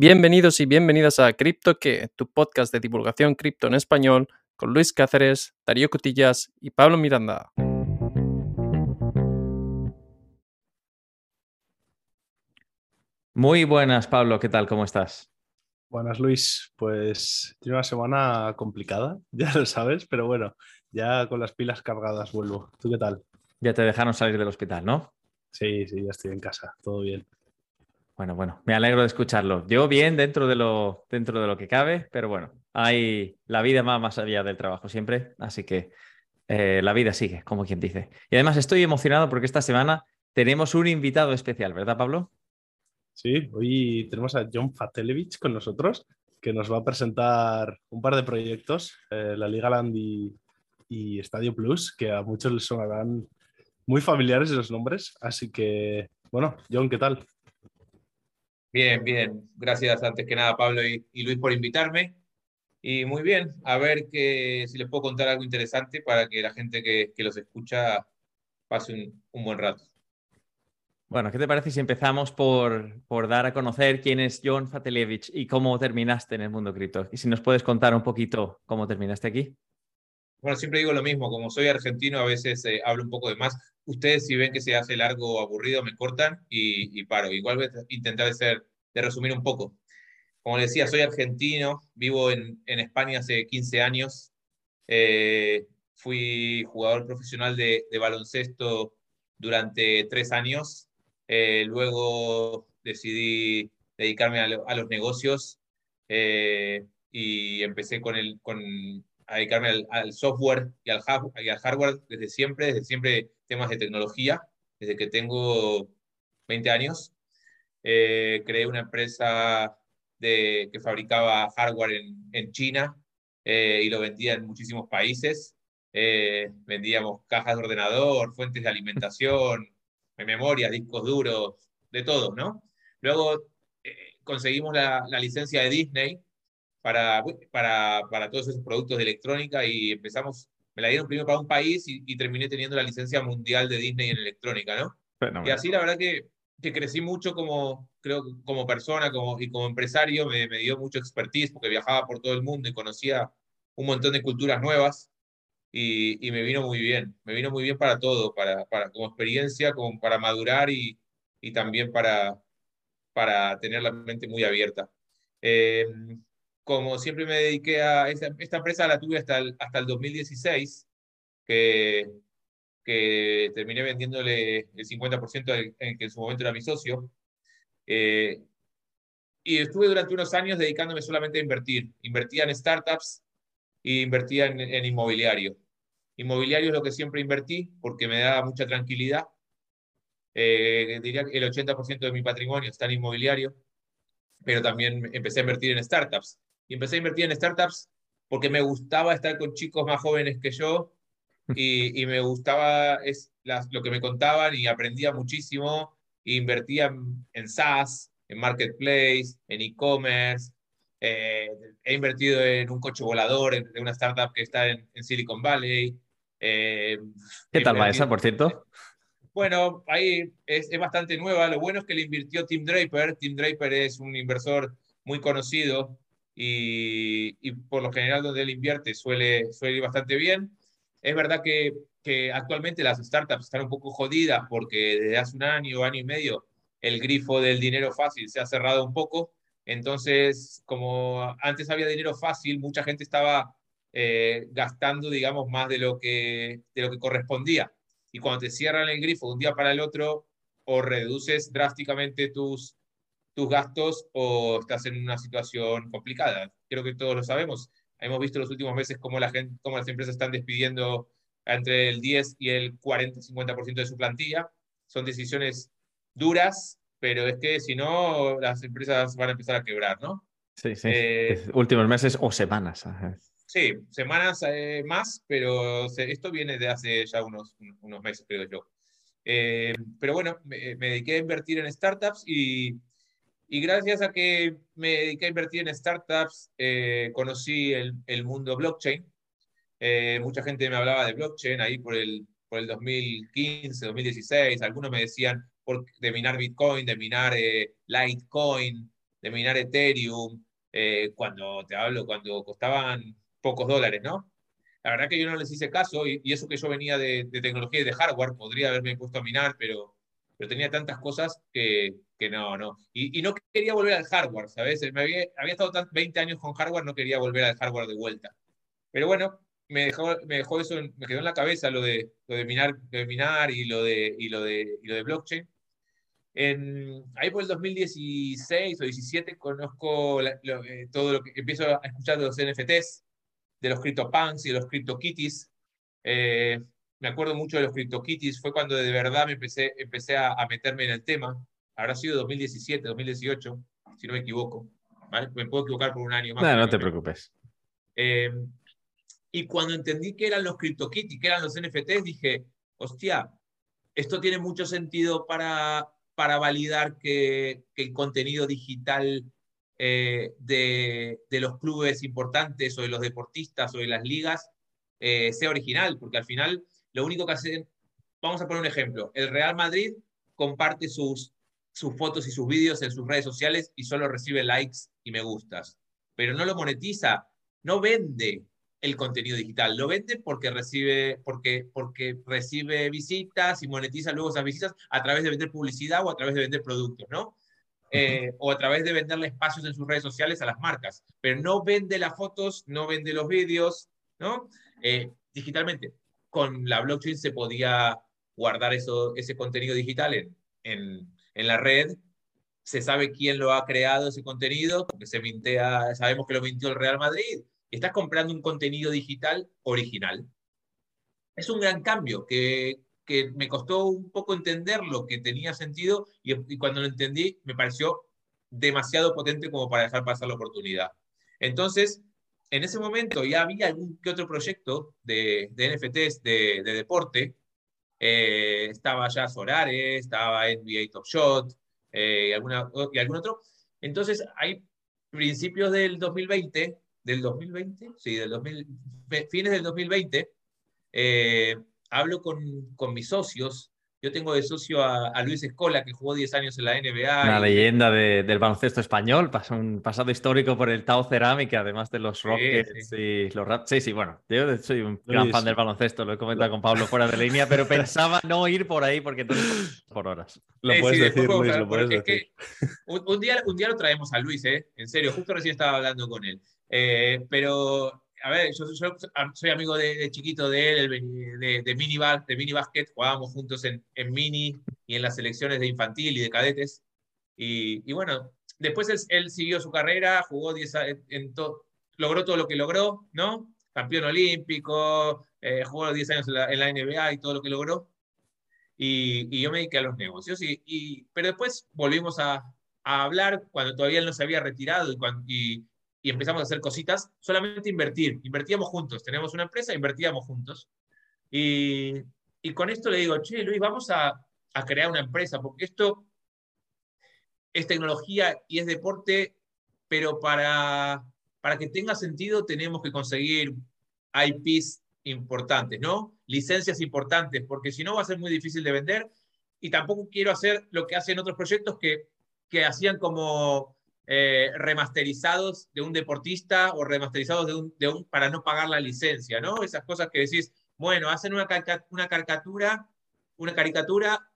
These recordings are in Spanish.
Bienvenidos y bienvenidas a Cripto que, tu podcast de divulgación cripto en español, con Luis Cáceres, Darío Cotillas y Pablo Miranda. Muy buenas, Pablo, ¿qué tal? ¿Cómo estás? Buenas, Luis. Pues tiene una semana complicada, ya lo sabes, pero bueno, ya con las pilas cargadas vuelvo. ¿Tú qué tal? Ya te dejaron salir del hospital, ¿no? Sí, sí, ya estoy en casa, todo bien. Bueno, bueno, me alegro de escucharlo. Yo bien dentro de lo, dentro de lo que cabe, pero bueno, hay la vida más, más allá del trabajo siempre, así que eh, la vida sigue, como quien dice. Y además estoy emocionado porque esta semana tenemos un invitado especial, ¿verdad, Pablo? Sí, hoy tenemos a John Fatelevich con nosotros, que nos va a presentar un par de proyectos, eh, la Liga Land y, y Estadio Plus, que a muchos les sonarán muy familiares esos nombres. Así que, bueno, John, ¿qué tal? Bien, bien. Gracias antes que nada, Pablo y, Luis, por invitarme. Y muy bien, a ver que, si les puedo contar algo interesante para que la gente que, los escucha pase un, buen rato. Bueno, ¿qué te parece si empezamos por, por dar a conocer quién es John Fatelevich y cómo terminaste en el mundo cripto? Y si nos puedes contar un poquito cómo terminaste aquí. Bueno, siempre digo lo mismo, como soy argentino a veces eh, hablo un poco de más. Ustedes si ven que se hace largo o aburrido me cortan y, paro. Igual voy a intentar de, ser, de resumir un poco. Como les decía, soy argentino, vivo en, en España hace 15 años. Eh, fui jugador profesional de, de, baloncesto durante tres años. Eh, luego decidí dedicarme a, a los negocios y empecé con, el, con a dedicarme al, software y al, hardware desde siempre, desde siempre temas de tecnología, desde que tengo 20 años. Eh, creé una empresa de, que fabricaba hardware en, en China eh, y lo vendía en muchísimos países. Eh, vendíamos cajas de ordenador, fuentes de alimentación, memorias, discos duros, de todo, ¿no? Luego conseguimos la, la licencia de Disney para, para, para todos esos productos de electrónica y empezamos, me la dieron primero para un país y, terminé teniendo la licencia mundial de Disney en electrónica, ¿no? Y así la verdad que, que, crecí mucho como, creo, como persona como, y como empresario, me, me dio mucho expertise porque viajaba por todo el mundo y conocía un montón de culturas nuevas. Y, y, me vino muy bien, me vino muy bien para todo, para, para como experiencia, como para madurar y, y también para, para tener la mente muy abierta. Eh, como siempre me dediqué a esta, empresa, la tuve hasta el, hasta el 2016, que, que terminé vendiéndole el 50% en que en su momento era mi socio. Eh, y estuve durante unos años dedicándome solamente a invertir. Invertía en startups e invertía en, inmobiliario. Inmobiliario es lo que siempre invertí porque me da mucha tranquilidad. Eh, diría que el 80% de mi patrimonio está en inmobiliario, pero también empecé a invertir en startups y empecé a invertir en startups porque me gustaba estar con chicos más jóvenes que yo y, y me gustaba es, lo que me contaban y aprendía muchísimo. E invertía en, SaaS, en Marketplace, en e-commerce. Eh, he invertido en un coche volador, en, una startup que está en, Silicon Valley. Eh, ¿Qué tal va esa, por cierto? Bueno, ahí es, es, bastante nueva. Lo bueno es que le invirtió Tim Draper. Tim Draper es un inversor muy conocido y, por lo general donde él invierte suele, suele ir bastante bien. Es verdad que, que actualmente las startups están un poco jodidas porque desde hace un año, año y medio, el grifo del dinero fácil se ha cerrado un poco. Entonces, como antes había dinero fácil, mucha gente estaba eh, gastando, digamos, más de lo, que, de lo que correspondía. Y cuando te cierran el grifo de un día para el otro, o reduces drásticamente tus, tus gastos o estás en una situación complicada. Creo que todos lo sabemos. Hemos visto los últimos meses cómo, la gente, cómo las empresas están despidiendo entre el 10 y el 40-50% de su plantilla. Son decisiones duras, pero es que si no, las empresas van a empezar a quebrar, ¿no? Sí, sí. Eh, últimos meses o semanas. Sí, semanas eh, más, pero esto viene de hace ya unos, unos meses, creo yo. Eh, pero bueno, me, me, dediqué a invertir en startups y y gracias a que me dediqué a invertir en startups, eh, conocí el, el, mundo blockchain. Eh, mucha gente me hablaba de blockchain ahí por el, por el 2015, 2016. Algunos me decían por, de minar Bitcoin, de minar eh, Litecoin. de minar Ethereum, eh, cuando te hablo, cuando costaban pocos dólares, ¿no? La verdad que yo no les hice caso y, eso que yo venía de, tecnología y de hardware, podría haberme puesto a minar, pero, pero tenía tantas cosas que, que no, no. Y, no quería volver al hardware, ¿sabes? Me había, había estado 20 años con hardware, no quería volver al hardware de vuelta. Pero bueno, me dejó, me dejó eso, me quedó en la cabeza lo de, lo de, minar, de minar y lo de, y lo de, y lo de blockchain. En, ahí por el 2016 o 17 conozco eh, todo lo que empiezo a escuchar de los NFTs, de los CryptoPunks y de los CryptoKitties. Eh, me acuerdo mucho de los CryptoKitties, fue cuando de verdad me empecé, empecé a, a meterme en el tema habrá sido 2017, 2018, si no me equivoco. Me puedo equivocar por un año más. No, no te preocupes. Eh, y cuando entendí que eran los CryptoKitties, que eran los NFTs, dije, hostia, esto tiene mucho sentido para, para validar que, el contenido digital eh, de, de, los clubes importantes o de los deportistas o de las ligas eh, sea original, porque al final lo único que hacen, vamos a poner un ejemplo, el Real Madrid comparte sus sus fotos y sus vídeos en sus redes sociales y solo recibe likes y me gustas. Pero no lo monetiza, no vende el contenido digital, lo vende porque recibe, porque, porque recibe visitas y monetiza luego esas visitas a través de vender publicidad o a través de vender productos, ¿no? Eh, o a través de venderle espacios en sus redes sociales a las marcas, pero no vende las fotos, no vende los vídeos, ¿no? Eh, digitalmente. Con la blockchain se podía guardar eso, ese contenido digital en, en, en la red, se sabe quién lo ha creado ese contenido, porque se mintea, sabemos que lo mintió el Real Madrid, estás comprando un contenido digital original. Es un gran cambio que, que me costó un poco entender lo que tenía sentido y, cuando lo entendí me pareció demasiado potente como para dejar pasar la oportunidad. Entonces, en ese momento ya había algún que otro proyecto de, de NFTs de, de deporte eh, estaba ya Sorare, estaba NBA Top Shot eh, y, alguna, y algún otro. Entonces, hay principios del 2020, del 2020, sí, del 2000, fines del 2020, eh, hablo con, con mis socios yo tengo de socio a, Luis Escola, que jugó 10 años en la NBA. Una leyenda del baloncesto español, pasó un pasado histórico por el Tau Cerámica, además de los Rockets y los Raps. Sí, sí, bueno, yo soy un gran fan del baloncesto, lo he comentado con Pablo fuera de línea, pero pensaba no ir por ahí porque entonces por horas. Lo puedes decir, Luis, lo puedes decir. un, día, un día lo traemos a Luis, ¿eh? En serio, justo recién estaba hablando con él. Eh, pero a ver, yo, soy amigo de, chiquito de él, de, de, mini, de mini basket, jugábamos juntos en, en, mini y en las selecciones de infantil y de cadetes. Y, y bueno, después él, siguió su carrera, jugó 10 en logró todo lo que logró, ¿no? Campeón olímpico, eh, jugó 10 años en la, en la, NBA y todo lo que logró. Y, y yo me dediqué a los negocios. Y, y pero después volvimos a, a, hablar cuando todavía él no se había retirado y, cuando, y, y empezamos a hacer cositas, solamente invertir. Invertíamos juntos. Tenemos una empresa, invertíamos juntos. Y, y con esto le digo, che, Luis, vamos a, a, crear una empresa, porque esto es tecnología y es deporte, pero para, para que tenga sentido tenemos que conseguir IPs importantes, ¿no? Licencias importantes, porque si no va a ser muy difícil de vender. Y tampoco quiero hacer lo que hacen otros proyectos que, que hacían como eh, remasterizados de un deportista o remasterizados de un, de para no pagar la licencia, ¿no? Esas cosas que decís, bueno, hacen una, una caricatura, una caricatura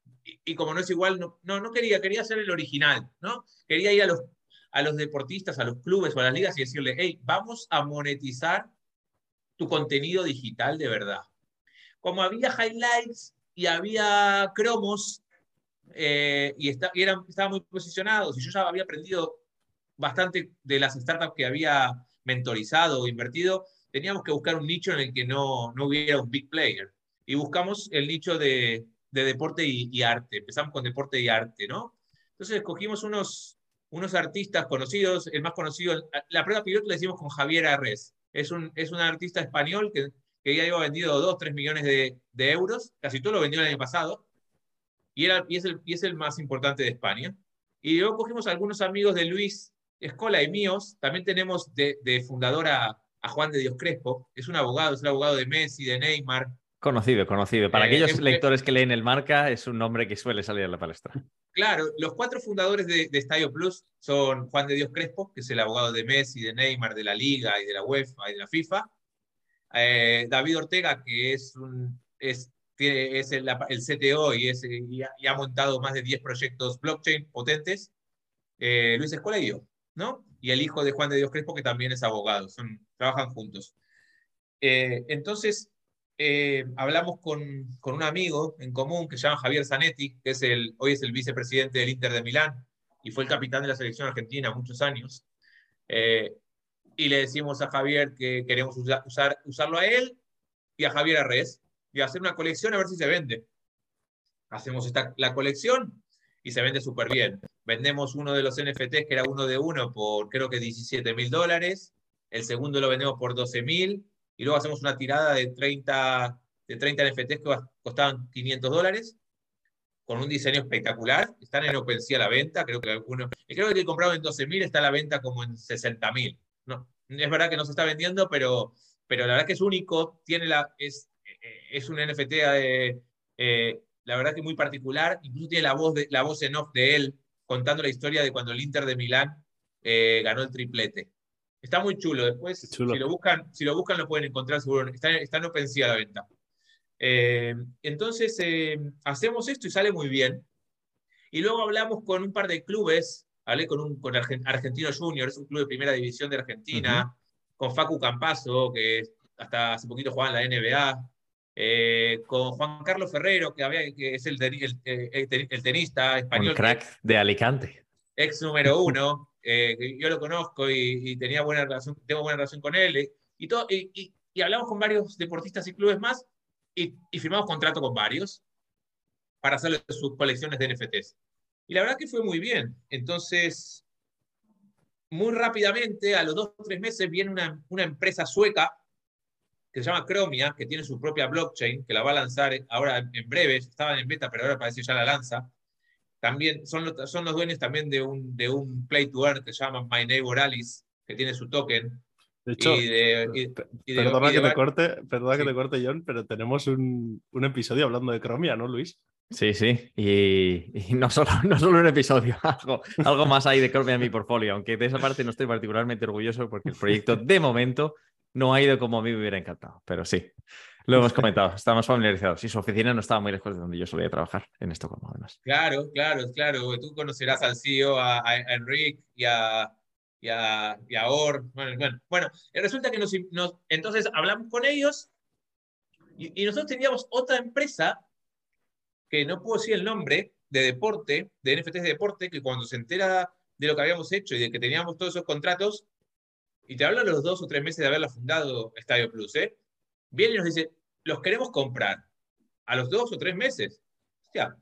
y, como no es igual, no, no, quería, quería hacer el original, ¿no? Quería ir a los, a los deportistas, a los clubes o a las ligas y decirle, hey, vamos a monetizar tu contenido digital de verdad. Como había highlights y había cromos eh, y, estaban muy posicionados y yo ya había aprendido bastante de las startups que había mentorizado o invertido, teníamos que buscar un nicho en el que no, no hubiera un big player. Y buscamos el nicho de, de deporte y, arte. Empezamos con deporte y arte, ¿no? Entonces escogimos unos, unos artistas conocidos. El más conocido, la prueba piloto le decimos con Javier Arres. Es un, es un artista español que, que ya lleva vendido 2, 3 millones de, de, euros. Casi todo lo vendió el año pasado. Y, era, y, es el, y es el más importante de España. Y luego cogimos algunos amigos de Luis Escola y míos, también tenemos de, fundador a, Juan de Dios Crespo, es un abogado, es el abogado de Messi, de Neymar, Conocido, conocido. Para Eh, aquellos es que- lectores que leen el marca, es un nombre que suele salir a la palestra. Claro, los cuatro fundadores de, de Estadio Plus son Juan de Dios Crespo, que es el abogado de Messi, de Neymar, de la Liga y de la UEFA y de la FIFA. Eh, David Ortega, que es, un, es, tiene- es el, el CTO y, es, y, ha, y ha montado más de 10 proyectos blockchain potentes. Eh, Luis Escola y yo, ¿no? Y el hijo de Juan de Dios Crespo, que también es abogado, son, trabajan juntos. Eh, entonces, eh, hablamos con, con, un amigo en común que se llama Javier Zanetti, que es el, hoy es el vicepresidente del Inter de Milán y fue el capitán de la selección argentina muchos años. Eh, y le decimos a Javier que queremos usar, usar, usarlo a él y a Javier Arres y hacer una colección a ver si se vende. Hacemos esta, la colección y se vende súper bien. Vendemos uno de los NFTs que era uno de uno por creo que 17 mil dólares, el segundo lo vendemos por 12 mil y luego hacemos una tirada de 30, de 30 NFTs que costaban 500 dólares, con un diseño espectacular. Están en OpenSea a la venta, creo que algunos, creo que el comprado en 12.000 está a la venta como en 60.000. No, es verdad que no se está vendiendo, pero, pero la verdad que es único, tiene la, es, es un NFT, eh, eh, la verdad que muy particular, incluso tiene la voz, de, la voz en off de él, contando la historia de cuando el Inter de Milán eh, ganó el triplete. Está muy chulo. Después, chulo. Si, lo buscan, si lo buscan, lo pueden encontrar seguro. Está, está en OpenSea a la venta. Eh, entonces, eh, hacemos esto y sale muy bien. Y luego hablamos con un par de clubes. Hablé con, un, con Argentino Junior, es un club de primera división de Argentina. Uh -huh. Con Facu Campazo, que hasta hace poquito jugaba en la NBA. Eh, con Juan Carlos Ferrero, que, había, que es el, el, el, el tenista español. Un crack de Alicante. Ex número uno. Eh, yo lo conozco y, y, tenía buena relación, tengo buena relación con él, y, todo, y, y, y hablamos con varios deportistas y clubes más, y, firmamos contrato con varios para hacer sus colecciones de NFTs. Y la verdad que fue muy bien. Entonces, muy rápidamente, a los dos o tres meses, viene una, una empresa sueca que se llama Chromia, que tiene su propia blockchain, que la va a lanzar ahora en breve, estaban en beta, pero ahora parece que ya la lanza también son los, son los dueños también de un, de un play to earn que se llama My Neighbor Alice, que tiene su token. De hecho, y de, y, y de, perdona, que, te corte, perdona sí. que te corte, John, pero tenemos un, un, episodio hablando de Chromia, ¿no, Luis? Sí, sí, y, y no, solo, no solo un episodio, algo, algo más hay de Chromia en mi portfolio, aunque de esa parte no estoy particularmente orgulloso porque el proyecto de momento no ha ido como a mí me hubiera encantado, pero sí, lo hemos comentado, estamos familiarizados y su oficina no estaba muy lejos de donde yo solía trabajar en Estocolmo, además. Claro, claro, claro. Tú conocerás al CEO, a, a Enric y a, y a, y a Or. Bueno, bueno, bueno, resulta que nos, nos, entonces hablamos con ellos y, y, nosotros teníamos otra empresa que no puedo decir el nombre, de deporte, de NFTs de deporte, que cuando se entera de lo que habíamos hecho y de que teníamos todos esos contratos, y te hablo de los dos o tres meses de haberla fundado Estadio Plus, ¿eh? viene y nos dice, los queremos comprar a los dos o tres meses. Hostia,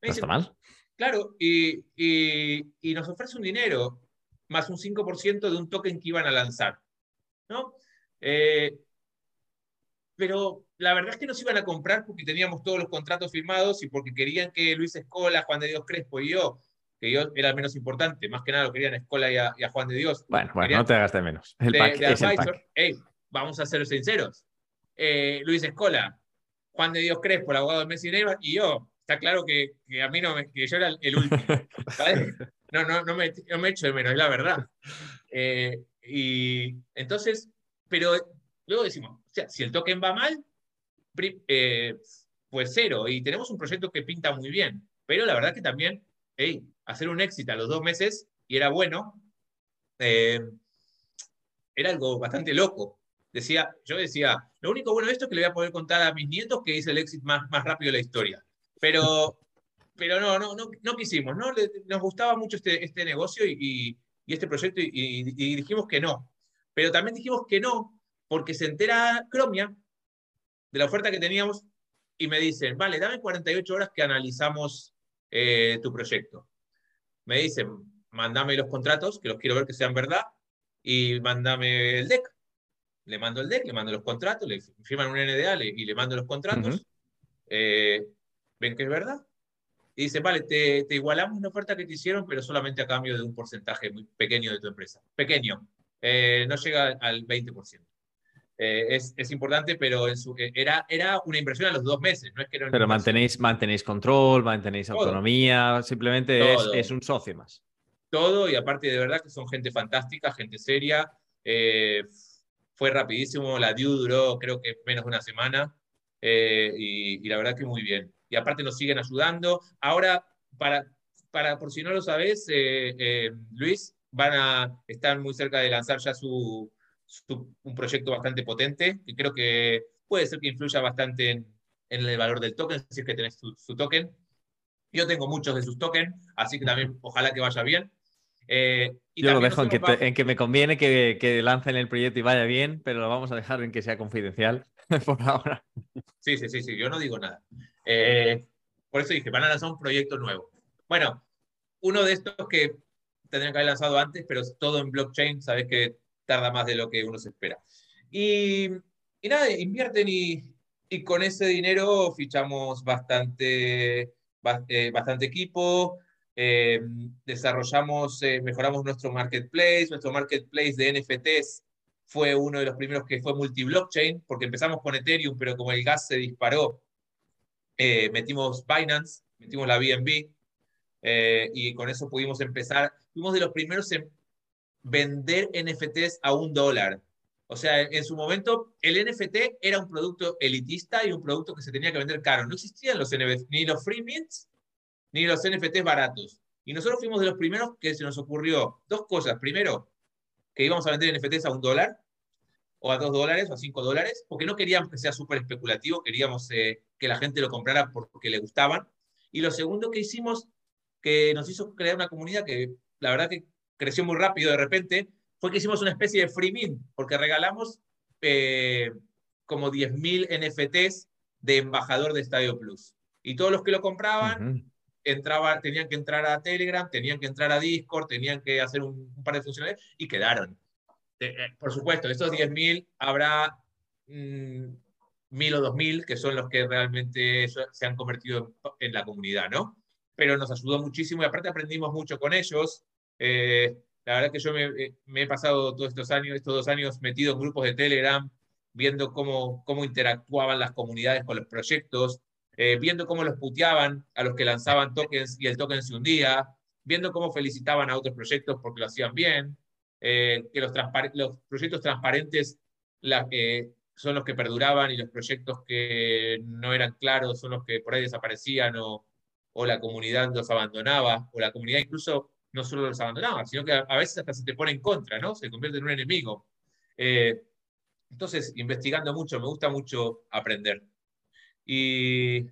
me está mal. Claro, y, y, y, nos ofrece un dinero más un 5% de un token que iban a lanzar. ¿no? Eh, pero la verdad es que nos iban a comprar porque teníamos todos los contratos firmados y porque querían que Luis Escola, Juan de Dios Crespo y yo, que yo era el menos importante, más que nada lo querían a Escola y a, y a Juan de Dios. Bueno, bueno, no te hagas de menos. El de, pack de es el pack. Hey, vamos a ser sinceros eh, Luis Escola, Juan de Dios Crespo, el abogado de Messi Neymar, y yo. Está claro que, que, a mí no me, que yo era el último. ¿sabes? No, no, no me, no me echo de menos, es la verdad. Eh, y entonces, pero luego decimos, o sea, si el token va mal, eh, pues cero. Y tenemos un proyecto que pinta muy bien. Pero la verdad que también, hey, hacer un éxito a los dos meses, y era bueno, eh, era algo bastante loco decía, yo decía, lo único bueno de esto es que le voy a poder contar a mis nietos que hice el éxito más, más rápido de la historia. Pero, pero no, no, no, no quisimos, ¿no? Nos gustaba mucho este, este negocio y, y, este proyecto y, dijimos que no. Pero también dijimos que no porque se entera Chromia de la oferta que teníamos y me dicen, vale, dame 48 horas que analizamos eh, tu proyecto. Me dicen, mándame los contratos, que los quiero ver que sean verdad, y mándame el deck le mando el deck, le mando los contratos, le firman un NDA le, y le mando los contratos. Uh -huh. eh, ¿Ven que es verdad? Y dice, vale, te, te, igualamos la oferta que te hicieron, pero solamente a cambio de un porcentaje muy pequeño de tu empresa. Pequeño. Eh, no llega al 20%. Eh, es, es, importante, pero en su, eh, era, era una inversión a los dos meses, no es que era Pero mantenéis, mantenéis control, mantenéis autonomía, simplemente es, es, un socio más. Todo, y aparte de verdad que son gente fantástica, gente seria. Eh, fue rapidísimo, la due duró creo que menos de una semana, y, y, la verdad que muy bien. Y aparte nos siguen ayudando. Ahora, para, para por si no lo sabes, Luis, van a estar muy cerca de lanzar ya su un proyecto bastante potente, que creo que puede ser que influya bastante en, en el valor del token, si es que tenés su, token. Yo tengo muchos de sus tokens, así que también ojalá que vaya bien. Eh, y Yo lo dejo en que, en que, me conviene que, que, lancen el proyecto y vaya bien, pero lo vamos a dejar en que sea confidencial por ahora. Sí, sí, sí, sí, yo no digo nada. Eh, por eso dije, van a lanzar un proyecto nuevo. Bueno, uno de estos que tendrían que haber lanzado antes, pero todo en blockchain, sabes que tarda más de lo que uno se espera. Y, nada, invierten y, y, con ese dinero fichamos bastante, eh, bastante equipo, eh, desarrollamos, eh, mejoramos nuestro marketplace, nuestro marketplace de NFTs fue uno de los primeros que fue multi-blockchain, porque empezamos con Ethereum, pero como el gas se disparó, metimos Binance, metimos la BNB, y con eso pudimos empezar. Fuimos de los primeros en vender NFTs a un dólar. O sea, en su momento el NFT era un producto elitista y un producto que se tenía que vender caro. No existían los ni los free mints, ni los NFTs baratos. Y nosotros fuimos de los primeros que se nos ocurrió dos cosas. Primero, que íbamos a vender NFTs a un dólar, o a dos dólares, o a cinco dólares, porque no queríamos que sea súper especulativo, queríamos eh, que la gente lo comprara porque le gustaban. Y lo segundo que hicimos, que nos hizo crear una comunidad que la verdad que creció muy rápido de repente, fue que hicimos una especie de free mint, porque regalamos eh, como 10.000 NFTs de embajador de Estadio Plus. Y todos los que lo compraban tenían que entrar a Telegram, tenían que entrar a Discord, tenían que hacer un, par de funciones y quedaron. Eh, por supuesto, de esos 10.000 habrá mm, mil 1.000 o 2.000 que son los que realmente se han convertido en la comunidad, ¿no? Pero nos ayudó muchísimo y aparte aprendimos mucho con ellos. Eh, la verdad que yo eh, me, he pasado todos estos años, estos dos años metido en grupos de Telegram, viendo cómo, cómo interactuaban las comunidades con los proyectos, eh, viendo cómo los puteaban a los que lanzaban tokens y el token se hundía, viendo cómo felicitaban a otros proyectos porque lo hacían bien, que los, los, proyectos transparentes la, son los que perduraban y los proyectos que no eran claros son los que por ahí desaparecían o, o la comunidad los abandonaba, o la comunidad incluso no solo los abandonaba, sino que a, veces hasta se te pone en contra, ¿no? Se convierte en un enemigo. Eh, entonces, investigando mucho, me gusta mucho aprender. Y,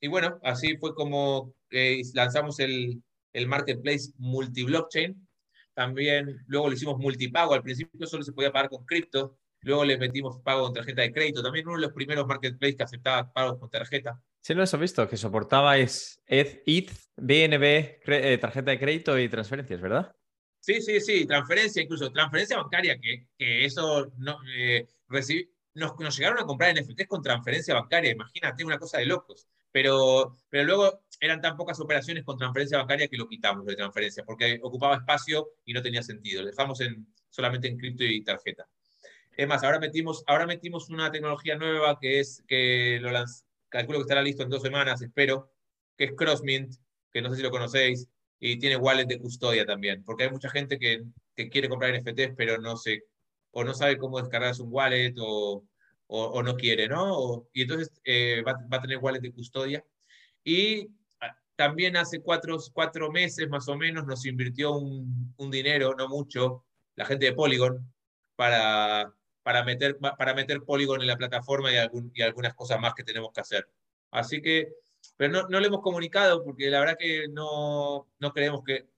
y bueno, así fue como eh, lanzamos el, el marketplace multi-blockchain. También luego lo hicimos multipago. Al principio solo se podía pagar con cripto. Luego le metimos pago con tarjeta de crédito. También uno de los primeros marketplaces que aceptaba pagos con tarjeta. Sí, lo he visto, que soportabais ETH, BNB, eh, tarjeta de crédito y transferencias, ¿verdad? Sí, sí, sí, transferencia, incluso transferencia bancaria, que, que eso no, eh, nos, nos, llegaron a comprar NFTs con transferencia bancaria, imagínate, una cosa de locos. Pero, pero luego eran tan pocas operaciones con transferencia bancaria que lo quitamos de transferencia, porque ocupaba espacio y no tenía sentido. Lo dejamos en, solamente en cripto y tarjeta. Es más, ahora metimos, ahora metimos una tecnología nueva que es que lo lanzamos calculo que estará listo en dos semanas, espero, que es Crossmint, que no sé si lo conocéis, y tiene wallet de custodia también, porque hay mucha gente que, que quiere comprar NFTs, pero no sé, o no sabe cómo descargarse un wallet, o, o, no quiere, ¿no? y entonces eh, va, va, a tener wallet de custodia. Y ah, también hace cuatro, cuatro meses más o menos nos invirtió un, un dinero, no mucho, la gente de Polygon, para para meter, para meter Polygon en la plataforma y, algún, y algunas cosas más que tenemos que hacer. Así que, pero no, no lo hemos comunicado porque la verdad que no, no creemos que,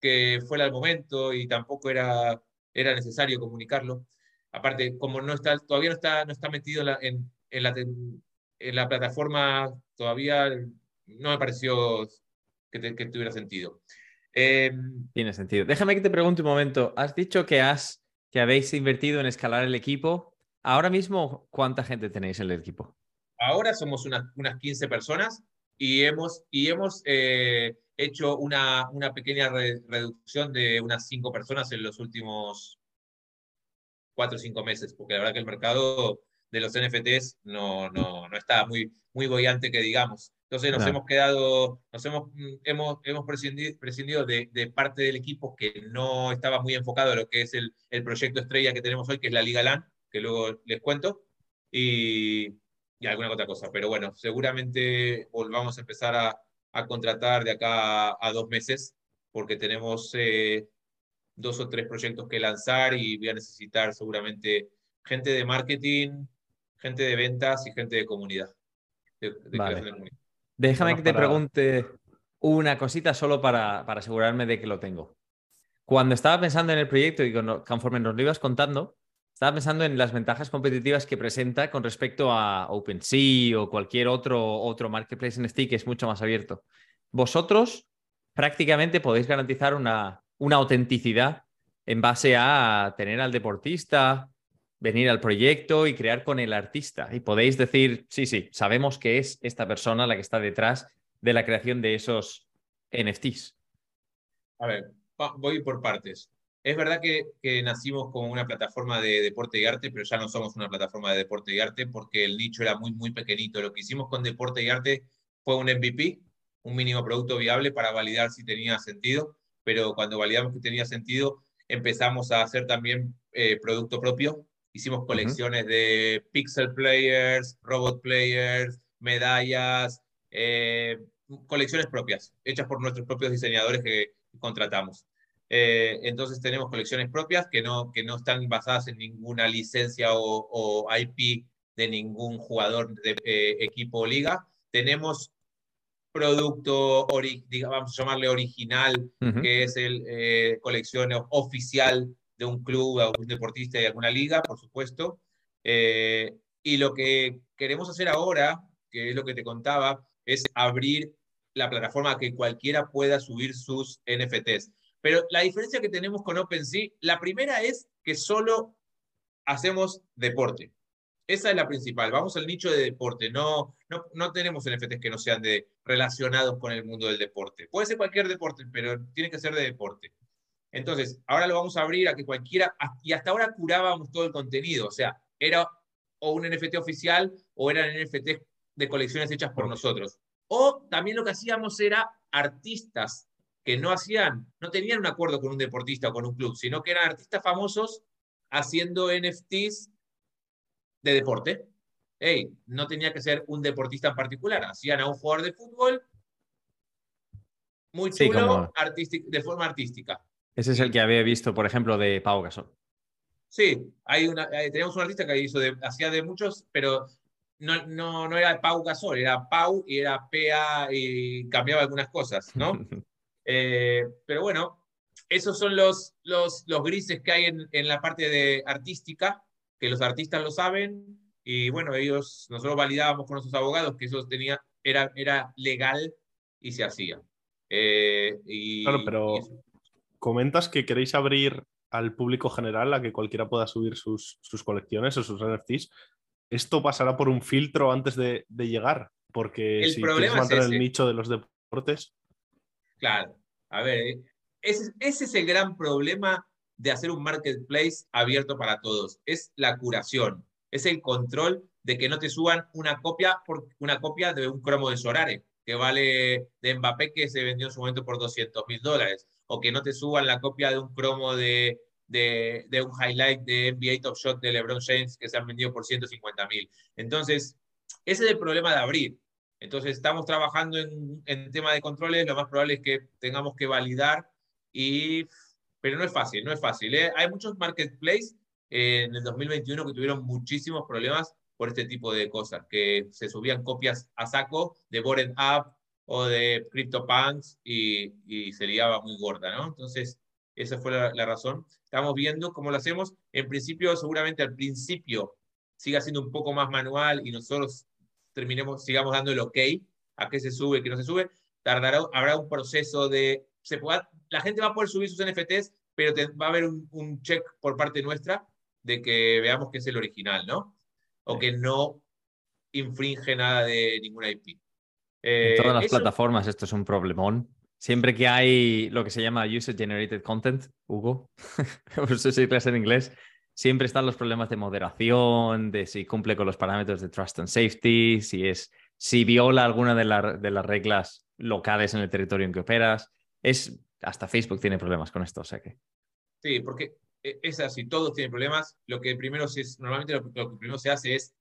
que fuera el momento y tampoco era, era necesario comunicarlo. Aparte, como no está, todavía no está, no está metido en la, en, la, en la plataforma, todavía no me pareció que, que tuviera sentido. Eh, Tiene sentido. Déjame que te pregunte un momento. Has dicho que has que habéis invertido en escalar el equipo. Ahora mismo, ¿cuánta gente tenéis en el equipo? Ahora somos unas, unas 15 personas y hemos, y hemos eh, hecho una, una pequeña reducción de unas 5 personas en los últimos cuatro o cinco meses, porque la verdad que el mercado de los NFTs no, no, no está muy, muy bollante que digamos. Entonces nos hemos quedado, nos hemos, mm, hemos, hemos prescindido, prescindido de, de, parte del equipo que no estaba muy enfocado en lo que es el, el, proyecto estrella que tenemos hoy, que es la Liga LAN, que luego les cuento, y, y alguna otra cosa. Pero bueno, seguramente volvamos a empezar a, a contratar de acá a, a, dos meses, porque tenemos eh, dos o tres proyectos que lanzar y voy a necesitar seguramente gente de marketing, gente de ventas y gente de comunidad. De, de vale. de comunidad. Déjame que te pregunte una cosita solo para, para, asegurarme de que lo tengo. Cuando estaba pensando en el proyecto y conforme nos lo ibas contando, estaba pensando en las ventajas competitivas que presenta con respecto a OpenSea o cualquier otro, otro marketplace en Stick que es mucho más abierto. Vosotros prácticamente podéis garantizar una, una autenticidad en base a tener al deportista, venir al proyecto y crear con el artista. Y podéis decir, sí, sí, sabemos que es esta persona la que está detrás de la creación de esos NFTs. A ver, voy por partes. Es verdad que, que, nacimos como una plataforma de deporte y arte, pero ya no somos una plataforma de deporte y arte porque el nicho era muy, muy pequeñito. Lo que hicimos con deporte y arte fue un MVP, un mínimo producto viable para validar si tenía sentido, pero cuando validamos que tenía sentido, empezamos a hacer también eh, producto propio Hicimos colecciones uh -huh. de pixel players, robot players, medallas, eh, colecciones propias, hechas por nuestros propios diseñadores que contratamos. Eh, entonces tenemos colecciones propias que no, que no están basadas en ninguna licencia o, o IP de ningún jugador de eh, equipo o liga. Tenemos producto, digamos, vamos a llamarle original, uh -huh. que es el eh, colección oficial de un club, de un deportista de alguna liga, por supuesto. Eh, y lo que queremos hacer ahora, que es lo que te contaba, es abrir la plataforma a que cualquiera pueda subir sus NFTs. Pero la diferencia que tenemos con OpenSea, la primera es que solo hacemos deporte. Esa es la principal. Vamos al nicho de deporte. No, no, no tenemos NFTs que no sean de, relacionados con el mundo del deporte. Puede ser cualquier deporte, pero tiene que ser de deporte. Entonces, ahora lo vamos a abrir a que cualquiera, y hasta ahora curábamos todo el contenido, o sea, era o un NFT oficial o eran NFT de colecciones hechas por nosotros. O también lo que hacíamos era artistas que no hacían, no tenían un acuerdo con un deportista o con un club, sino que eran artistas famosos haciendo NFTs de deporte. Hey, no tenía que ser un deportista en particular, hacían a un jugador de fútbol muy chulo, sí, como... de forma artística. Ese es el que había visto, por ejemplo, de Pau Gasol. Sí, hay una, hay, tenemos un artista que hizo de, hacía de muchos, pero no, no, no era Pau Gasol, era Pau y era PA y cambiaba algunas cosas, ¿no? eh, pero bueno, esos son los, los, los grises que hay en, en, la parte de artística, que los artistas lo saben, y bueno, ellos, nosotros validábamos con nuestros abogados que eso tenía, era, era legal y se hacía. Eh, y, claro, pero... Y comentas que queréis abrir al público general a que cualquiera pueda subir sus, sus colecciones o sus NFTs. ¿Esto pasará por un filtro antes de, de llegar? Porque el si quieres mantener es el nicho de los deportes. Claro, a ver, ese, ese es el gran problema de hacer un marketplace abierto para todos. Es la curación, es el control de que no te suban una copia, por, una copia de un cromo de Sorare, que vale de Mbappé que se vendió en su momento por 200 mil dólares o que no te suban la copia de un cromo de, de, de, un highlight de NBA Top Shot de LeBron James que se han vendido por 150 mil. Entonces, ese es el problema de abrir. Entonces, estamos trabajando en, en tema de controles, lo más probable es que tengamos que validar, y, pero no es fácil, no es fácil. ¿eh? Hay muchos marketplaces eh, en el 2021 que tuvieron muchísimos problemas por este tipo de cosas, que se subían copias a saco de Bored Up, o de CryptoPunks y, y se liaba muy gorda, ¿no? Entonces, esa fue la, la, razón. Estamos viendo cómo lo hacemos. En principio, seguramente al principio siga siendo un poco más manual y nosotros terminemos, sigamos dando el ok a qué se sube, qué no se sube. Tardará, habrá un proceso de, se pueda, la gente va a poder subir sus NFTs, pero te, va a haber un, un, check por parte nuestra de que veamos que es el original, ¿no? O que no infringe nada de ninguna IP. En todas las eso... plataformas esto es un problemón. Siempre que hay lo que se llama User Generated Content, Hugo, no sé si clase en inglés, siempre están los problemas de moderación, de si cumple con los parámetros de trust and safety, si es si viola alguna de, de las reglas locales en el territorio en que operas. Es hasta Facebook tiene problemas con esto, o sea que. Sí, porque e, es así, todos tienen problemas. Lo que primero se, normalmente lo, lo que primero se hace es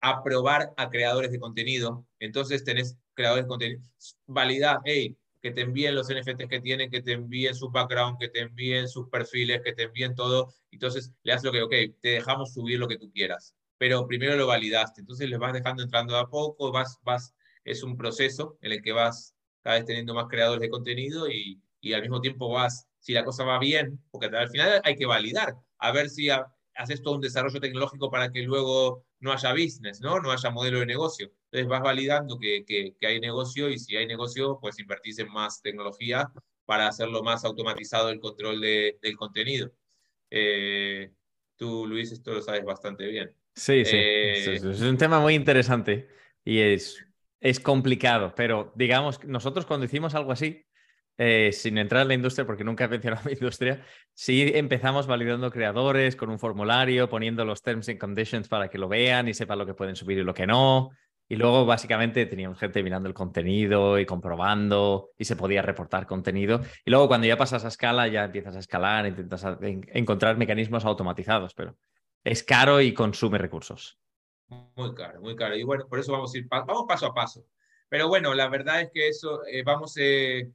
aprobar a creadores de contenido. Entonces tenés creadores de contenido, validar, hey, que te envíen los NFTs que tienen, que te envíen su background, que te envíen sus perfiles, que te envíen todo. Entonces le das lo que, ok, te dejamos subir lo que tú quieras, pero primero lo validaste. Entonces les vas dejando entrando a poco, vas, vas, es un proceso en el que vas cada vez teniendo más creadores de contenido y, y al mismo tiempo vas, si la cosa va bien, porque al final hay que validar, a ver si haces todo un desarrollo tecnológico para que luego no haya business, ¿no? No haya modelo de negocio. Entonces vas validando que, que, hay negocio y si hay negocio, pues invertís en más tecnología para hacerlo más automatizado el control de, del contenido. Eh, tú, Luis, esto lo sabes bastante bien. Sí, sí. Eh, es, es, un tema muy interesante y es, es complicado, pero digamos, nosotros cuando hicimos algo así, eh, sin entrar en la industria, porque nunca he mencionado la industria, sí empezamos validando creadores con un formulario, poniendo los terms and conditions para que lo vean y sepan lo que pueden subir y lo que no. Y luego básicamente teníamos gente mirando el contenido y comprobando y se podía reportar contenido. Y luego cuando ya pasas a escala, ya empiezas a escalar, intentas encontrar mecanismos automatizados, pero es caro y consume recursos. Muy caro, muy caro. Y bueno, por eso vamos a vamos paso a paso. Pero bueno, la verdad es que eso, eh, vamos, eh,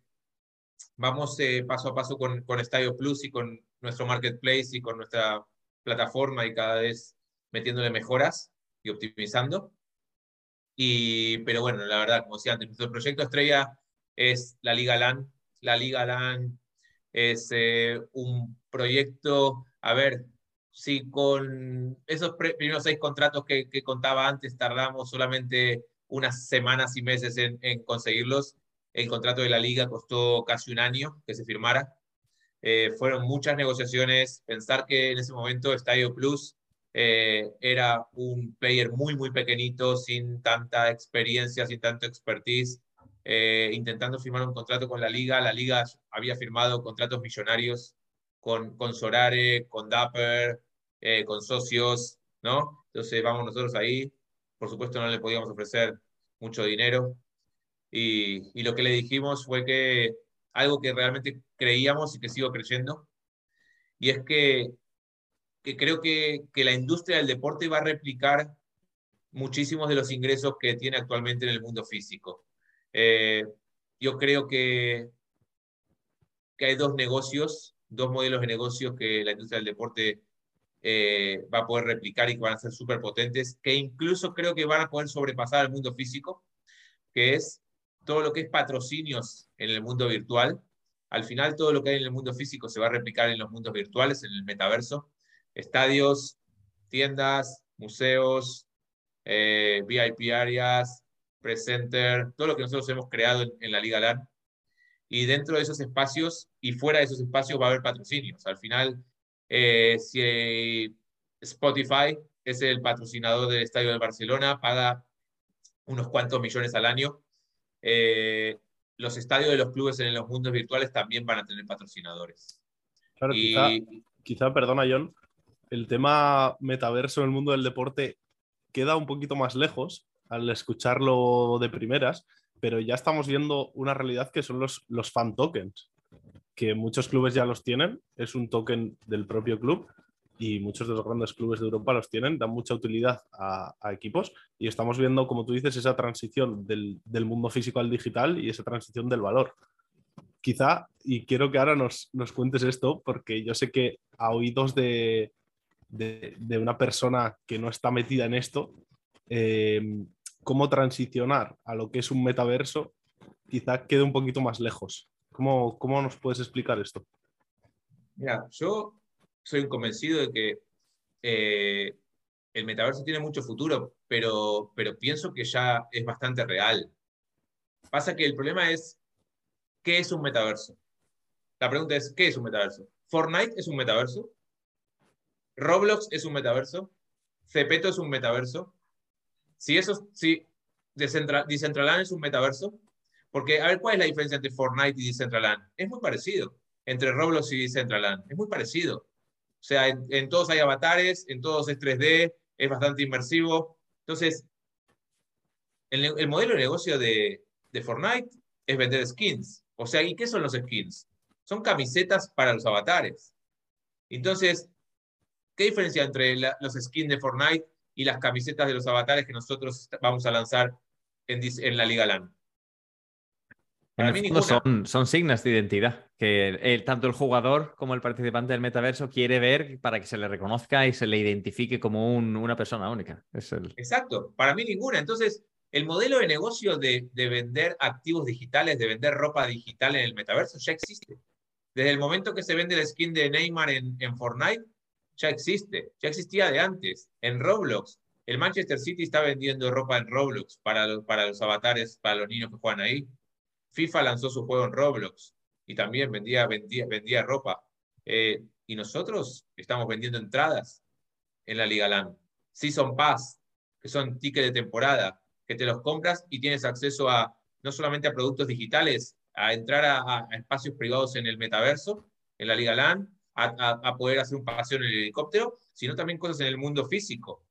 vamos eh, paso a paso con, con Estadio Plus y con nuestro marketplace y con nuestra plataforma y cada vez metiéndole mejoras y optimizando. Y, pero bueno, la verdad, como decía antes, nuestro proyecto estrella es la Liga LAN. La Liga LAN es eh, un proyecto, a ver, si con esos primeros seis contratos que, contaba antes tardamos solamente unas semanas y meses en conseguirlos, el contrato de la liga costó casi un año que se firmara. Eh, fueron muchas negociaciones. Pensar que en ese momento Estadio Plus eh, era un player muy, muy pequeñito, sin tanta experiencia, sin tanto expertise, eh, intentando firmar un contrato con la liga. La liga había firmado contratos millonarios con, con Sorare, con Dapper, con socios, ¿no? Entonces vamos nosotros ahí. Por supuesto no le podíamos ofrecer mucho dinero, y, lo que le dijimos fue que algo que realmente creíamos y que sigo creyendo, y es que, que creo que, que, la industria del deporte va a replicar muchísimos de los ingresos que tiene actualmente en el mundo físico. Eh, yo creo que, que hay dos negocios, dos modelos de negocios que la industria del deporte eh, va a poder replicar y que van a ser súper potentes, que incluso creo que van a poder sobrepasar al mundo físico, que es todo lo que es patrocinios en el mundo virtual. Al final, todo lo que hay en el mundo físico se va a replicar en los mundos virtuales, en el metaverso. Estadios, tiendas, museos, eh, VIP áreas, presenter, todo lo que nosotros hemos creado en, la Liga LAN. Y dentro de esos espacios y fuera de esos espacios va a haber patrocinios. Al final, eh, si Spotify es el patrocinador del Estadio de Barcelona, paga unos cuantos millones al año eh, los estadios de los clubes en los mundos virtuales también van a tener patrocinadores. Claro, quizá, perdona John, el tema metaverso en el mundo del deporte queda un poquito más lejos al escucharlo de primeras, pero ya estamos viendo una realidad que son los, los fan tokens, que muchos clubes ya los tienen, es un token del propio club y muchos de los grandes clubes de Europa los tienen, dan mucha utilidad a, equipos y estamos viendo, como tú dices, esa transición del, mundo físico al digital y esa transición del valor. Quizá, y quiero que ahora nos, cuentes esto, porque yo sé que a oídos de, de, una persona que no está metida en esto, em, cómo transicionar a lo que es un metaverso quizá quede un poquito más lejos. ¿Cómo, cómo nos puedes explicar esto? Mira, yo soy convencido de que eh, el metaverso tiene mucho futuro, pero, pero pienso que ya es bastante real. Pasa que el problema es, ¿qué es un metaverso? La pregunta es, ¿qué es un metaverso? ¿Fortnite es un metaverso? ¿Roblox es un metaverso? ¿Cepeto es un metaverso? Si eso, si Decentraland es un metaverso, porque a ver, ¿cuál es la diferencia entre Fortnite y Decentraland? Es muy parecido. Entre Roblox y Decentraland, es muy parecido O sea, en, todos hay avatares, en todos es 3D, es bastante inmersivo. Entonces, el, el modelo de negocio de, de Fortnite es vender skins. O sea, ¿y qué son los skins? Son camisetas para los avatares. Entonces, ¿qué diferencia entre los skins de Fortnite y las camisetas de los avatares que nosotros vamos a lanzar en, la Liga LAN? Para mí son, son signos de identidad que tanto el jugador como el participante del metaverso quiere ver para que se le reconozca y se le identifique como una persona única. Exacto, para mí ninguna. Entonces, el modelo de negocio de, vender activos digitales, de vender ropa digital en el metaverso, ya existe. Desde el momento que se vende el skin de Neymar en, Fortnite, ya existe. Ya existía de antes. En Roblox, el Manchester City está vendiendo ropa en Roblox para para los avatares, para los niños que juegan ahí. FIFA lanzó su juego en Roblox y también vendía, vendía, vendía ropa. Eh, y nosotros estamos vendiendo entradas en la Liga LAN. Season Pass, que son tickets de temporada que te los compras y tienes acceso a no solamente a productos digitales, a entrar a, espacios privados en el metaverso, en la Liga LAN, a, poder hacer un paseo en el helicóptero, sino también cosas en el mundo físico.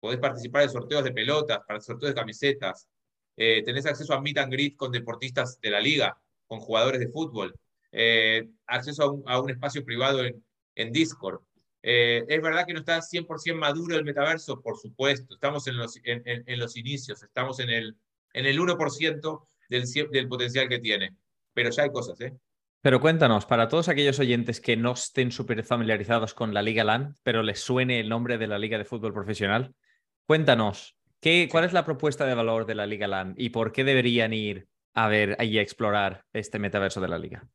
Podés participar de sorteos de pelotas, para sorteos de camisetas. Eh, tenés acceso a meet and greet con deportistas de la liga, con jugadores de fútbol. Eh, acceso a un, espacio privado en, en Discord. Eh, es verdad que no está 100% maduro el metaverso, por supuesto. Estamos en los, en, los inicios, estamos en el, en el 1% del, del potencial que tiene. Pero ya hay cosas, ¿eh? Pero cuéntanos, para todos aquellos oyentes que no estén súper familiarizados con la Liga LAN, pero les suene el nombre de la Liga de Fútbol Profesional, cuéntanos, ¿qué, ¿cuál es la propuesta de valor de la Liga LAN y por qué deberían ir a ver y a explorar este metaverso de la Liga?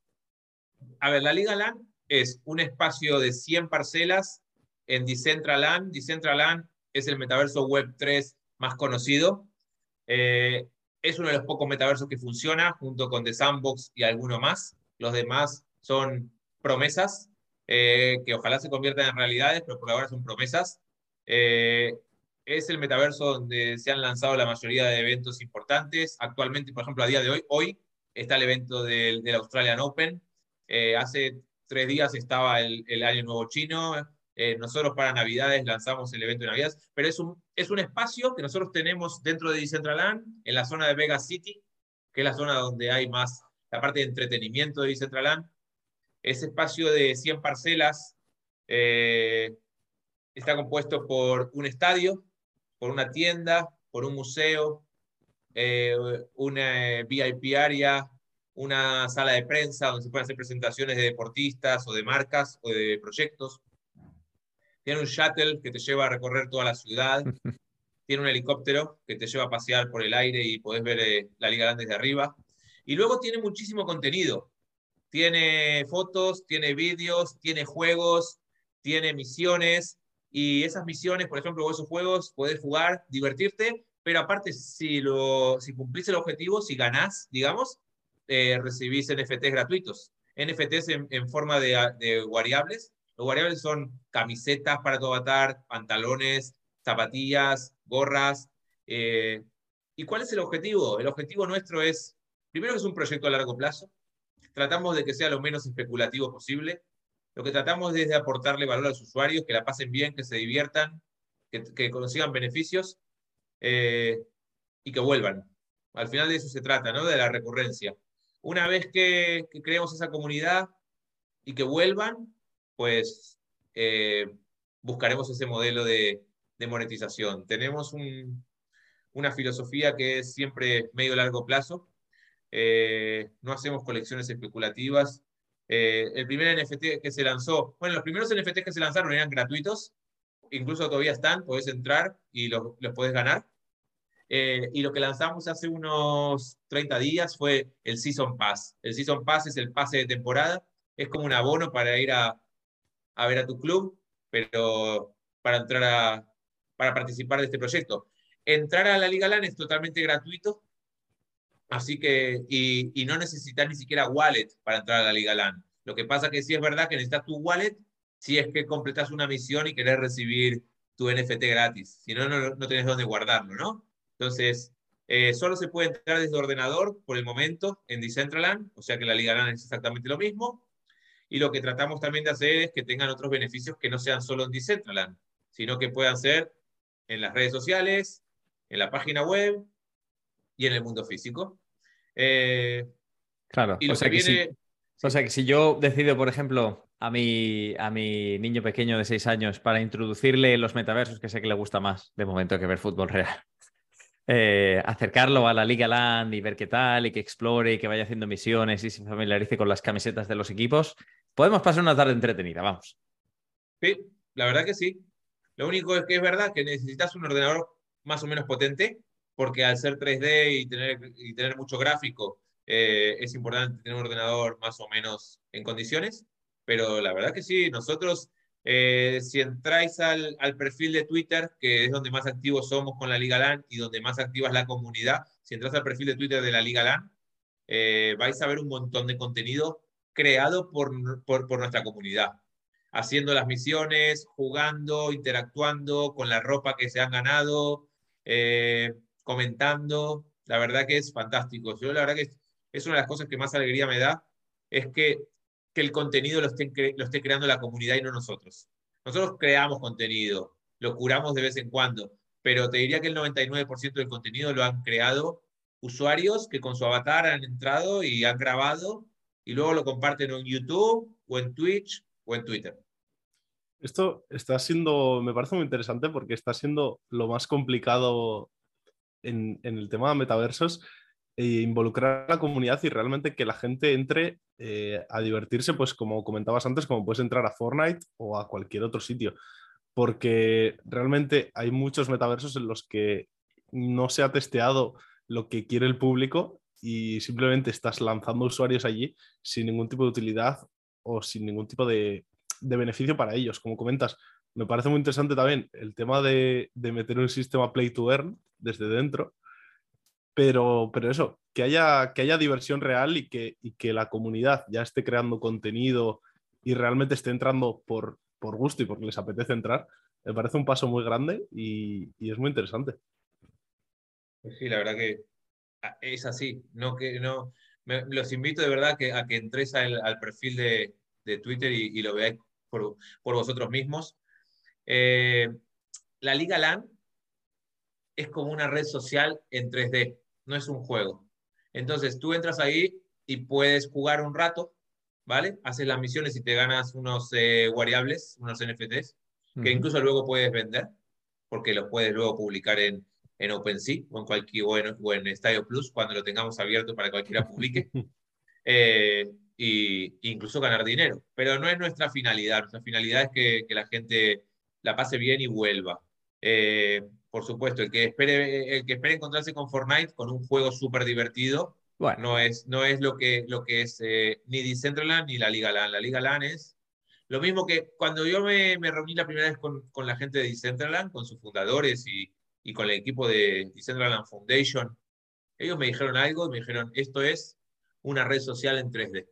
A ver, la Liga LAN es un espacio de 100 parcelas en Decentraland. Decentraland es el metaverso Web 3 más conocido. Eh, es uno de los pocos metaversos que funciona junto con The Sandbox y alguno más. Los demás son promesas eh, que ojalá se conviertan en realidades, pero por ahora son promesas. Eh, es el metaverso donde se han lanzado la mayoría de eventos importantes. Actualmente, por ejemplo, a día de hoy, hoy está el evento del, Australian Open. hace tres días estaba el, Año Nuevo Chino. Eh, nosotros para Navidades lanzamos el evento de Navidades, pero es un, es un espacio que nosotros tenemos dentro de Decentraland, en la zona de Vega City, que es la zona donde hay más la parte de entretenimiento de Decentraland. Ese espacio de 100 parcelas eh, está compuesto por un estadio, por una tienda, por un museo, eh, una VIP área, una sala de prensa donde se pueden hacer presentaciones de deportistas o de marcas o de proyectos. Tiene un shuttle que te lleva a recorrer toda la ciudad. Tiene un helicóptero que te lleva a pasear por el aire y podés ver eh, la Liga Grande desde arriba. Y luego tiene muchísimo contenido. Tiene fotos, tiene vídeos, tiene juegos, tiene misiones. Y esas misiones, por ejemplo, esos juegos, podés jugar, divertirte, pero aparte, si, lo, si cumplís el objetivo, si ganás, digamos, eh, recibís NFTs gratuitos. NFTs en, forma de, variables. Los variables son camisetas para tu avatar, pantalones, zapatillas, gorras. Eh, ¿Y cuál es el objetivo? El objetivo nuestro es, primero que es un proyecto a largo plazo. Tratamos de que sea lo menos especulativo posible. Lo que tratamos es de aportarle valor a los usuarios, que la pasen bien, que se diviertan, que, consigan beneficios eh, y que vuelvan. Al final de eso se trata, ¿no? De la recurrencia. Una vez que, creemos esa comunidad y que vuelvan, pues eh, buscaremos ese modelo de, monetización. Tenemos una filosofía que es siempre medio largo plazo. Eh, no hacemos colecciones especulativas. Eh, el primer NFT que se lanzó, bueno, los primeros NFT que se lanzaron eran gratuitos, incluso todavía están, puedes entrar y los, los puedes ganar. Eh, y lo que lanzamos hace unos 30 días fue el Season Pass. El Season Pass es el pase de temporada, es como un abono para ir a, a ver a tu club, pero para entrar a, para participar de este proyecto. Entrar a la Liga LAN es totalmente gratuito, así que, y, y no necesitas ni siquiera wallet para entrar a la Liga LAN. Lo que pasa que sí es verdad que necesitas tu wallet si es que completas una misión y querés recibir tu NFT gratis. Si no, no, no tenés dónde guardarlo, ¿no? Entonces, eh, solo se puede entrar desde ordenador por el momento en Decentraland, o sea que la Liga LAN es exactamente lo mismo. Y lo que tratamos también de hacer es que tengan otros beneficios que no sean solo en Decentraland, sino que puedan ser en las redes sociales, en la página web y en el mundo físico. Eh, claro, y lo o sea que que viene, sí. O sea que si yo decido, por ejemplo, a mi, a mi niño pequeño de seis años para introducirle los metaversos, que sé que le gusta más de momento que ver fútbol real, eh, acercarlo a la Liga Land y ver qué tal, y que explore y que vaya haciendo misiones y se familiarice con las camisetas de los equipos, podemos pasar una tarde entretenida, vamos. Sí, la verdad que sí. Lo único es que es verdad que necesitas un ordenador más o menos potente, porque al ser 3D y tener, y tener mucho gráfico, eh, es importante tener un ordenador más o menos en condiciones. Pero la verdad que sí, nosotros, eh, si entráis al, al, perfil de Twitter, que es donde más activos somos con la Liga LAN y donde más activa es la comunidad, si entras al perfil de Twitter de la Liga LAN, eh, vais a ver un montón de contenido creado por, por, por nuestra comunidad haciendo las misiones, jugando, interactuando con la ropa que se han ganado, eh, comentando. La verdad que es fantástico. Yo la verdad que es, es, una de las cosas que más alegría me da, es que, que el contenido lo esté, lo esté creando la comunidad y no nosotros. Nosotros creamos contenido, lo curamos de vez en cuando, pero te diría que el 99% del contenido lo han creado usuarios que con su avatar han entrado y han grabado y luego lo comparten en YouTube o en Twitch o en Twitter. Esto está siendo, me parece muy interesante porque está siendo lo más complicado en, el tema de metaversos e involucrar a la comunidad y realmente que la gente entre eh, a divertirse, pues como comentabas antes, como puedes entrar a Fortnite o a cualquier otro sitio. Porque realmente hay muchos metaversos en los que no se ha testeado lo que quiere el público y simplemente estás lanzando usuarios allí sin ningún tipo de utilidad o sin ningún tipo de, de beneficio para ellos. Como comentas, me parece muy interesante también el tema de, de, meter un sistema play to earn desde dentro, pero, pero eso, que haya, que haya diversión real y que, y que la comunidad ya esté creando contenido y realmente esté entrando por, por gusto y porque les apetece entrar, me parece un paso muy grande y, y es muy interesante. Pues sí, la verdad que es así. No, que, no, me, los invito de verdad que, a que entres al, perfil de, de Twitter y, y, lo veáis por, por vosotros mismos. Eh, la Liga LAN es como una red social en 3D, no es un juego. Entonces tú entras ahí y puedes jugar un rato, ¿vale? Haces las misiones y te ganas unos eh, variables, unos NFTs, que uh -huh. incluso luego puedes vender, porque los puedes luego publicar en, en OpenSea o en, cualquier, o en, o en Stadio Plus cuando lo tengamos abierto para que cualquiera publique. eh, y incluso ganar dinero. Pero no es nuestra finalidad. Nuestra finalidad es que, que la gente la pase bien y vuelva. Eh, por supuesto, el que, espere, el que espere encontrarse con Fortnite, con un juego súper divertido, bueno. no, es, no es lo que, lo que es eh, ni Decentraland ni la Liga LAN. La Liga LAN es lo mismo que cuando yo me, me reuní la primera vez con, con, la gente de Decentraland, con sus fundadores y, y con el equipo de Decentraland Foundation, ellos me dijeron algo y me dijeron, esto es una red social en 3D.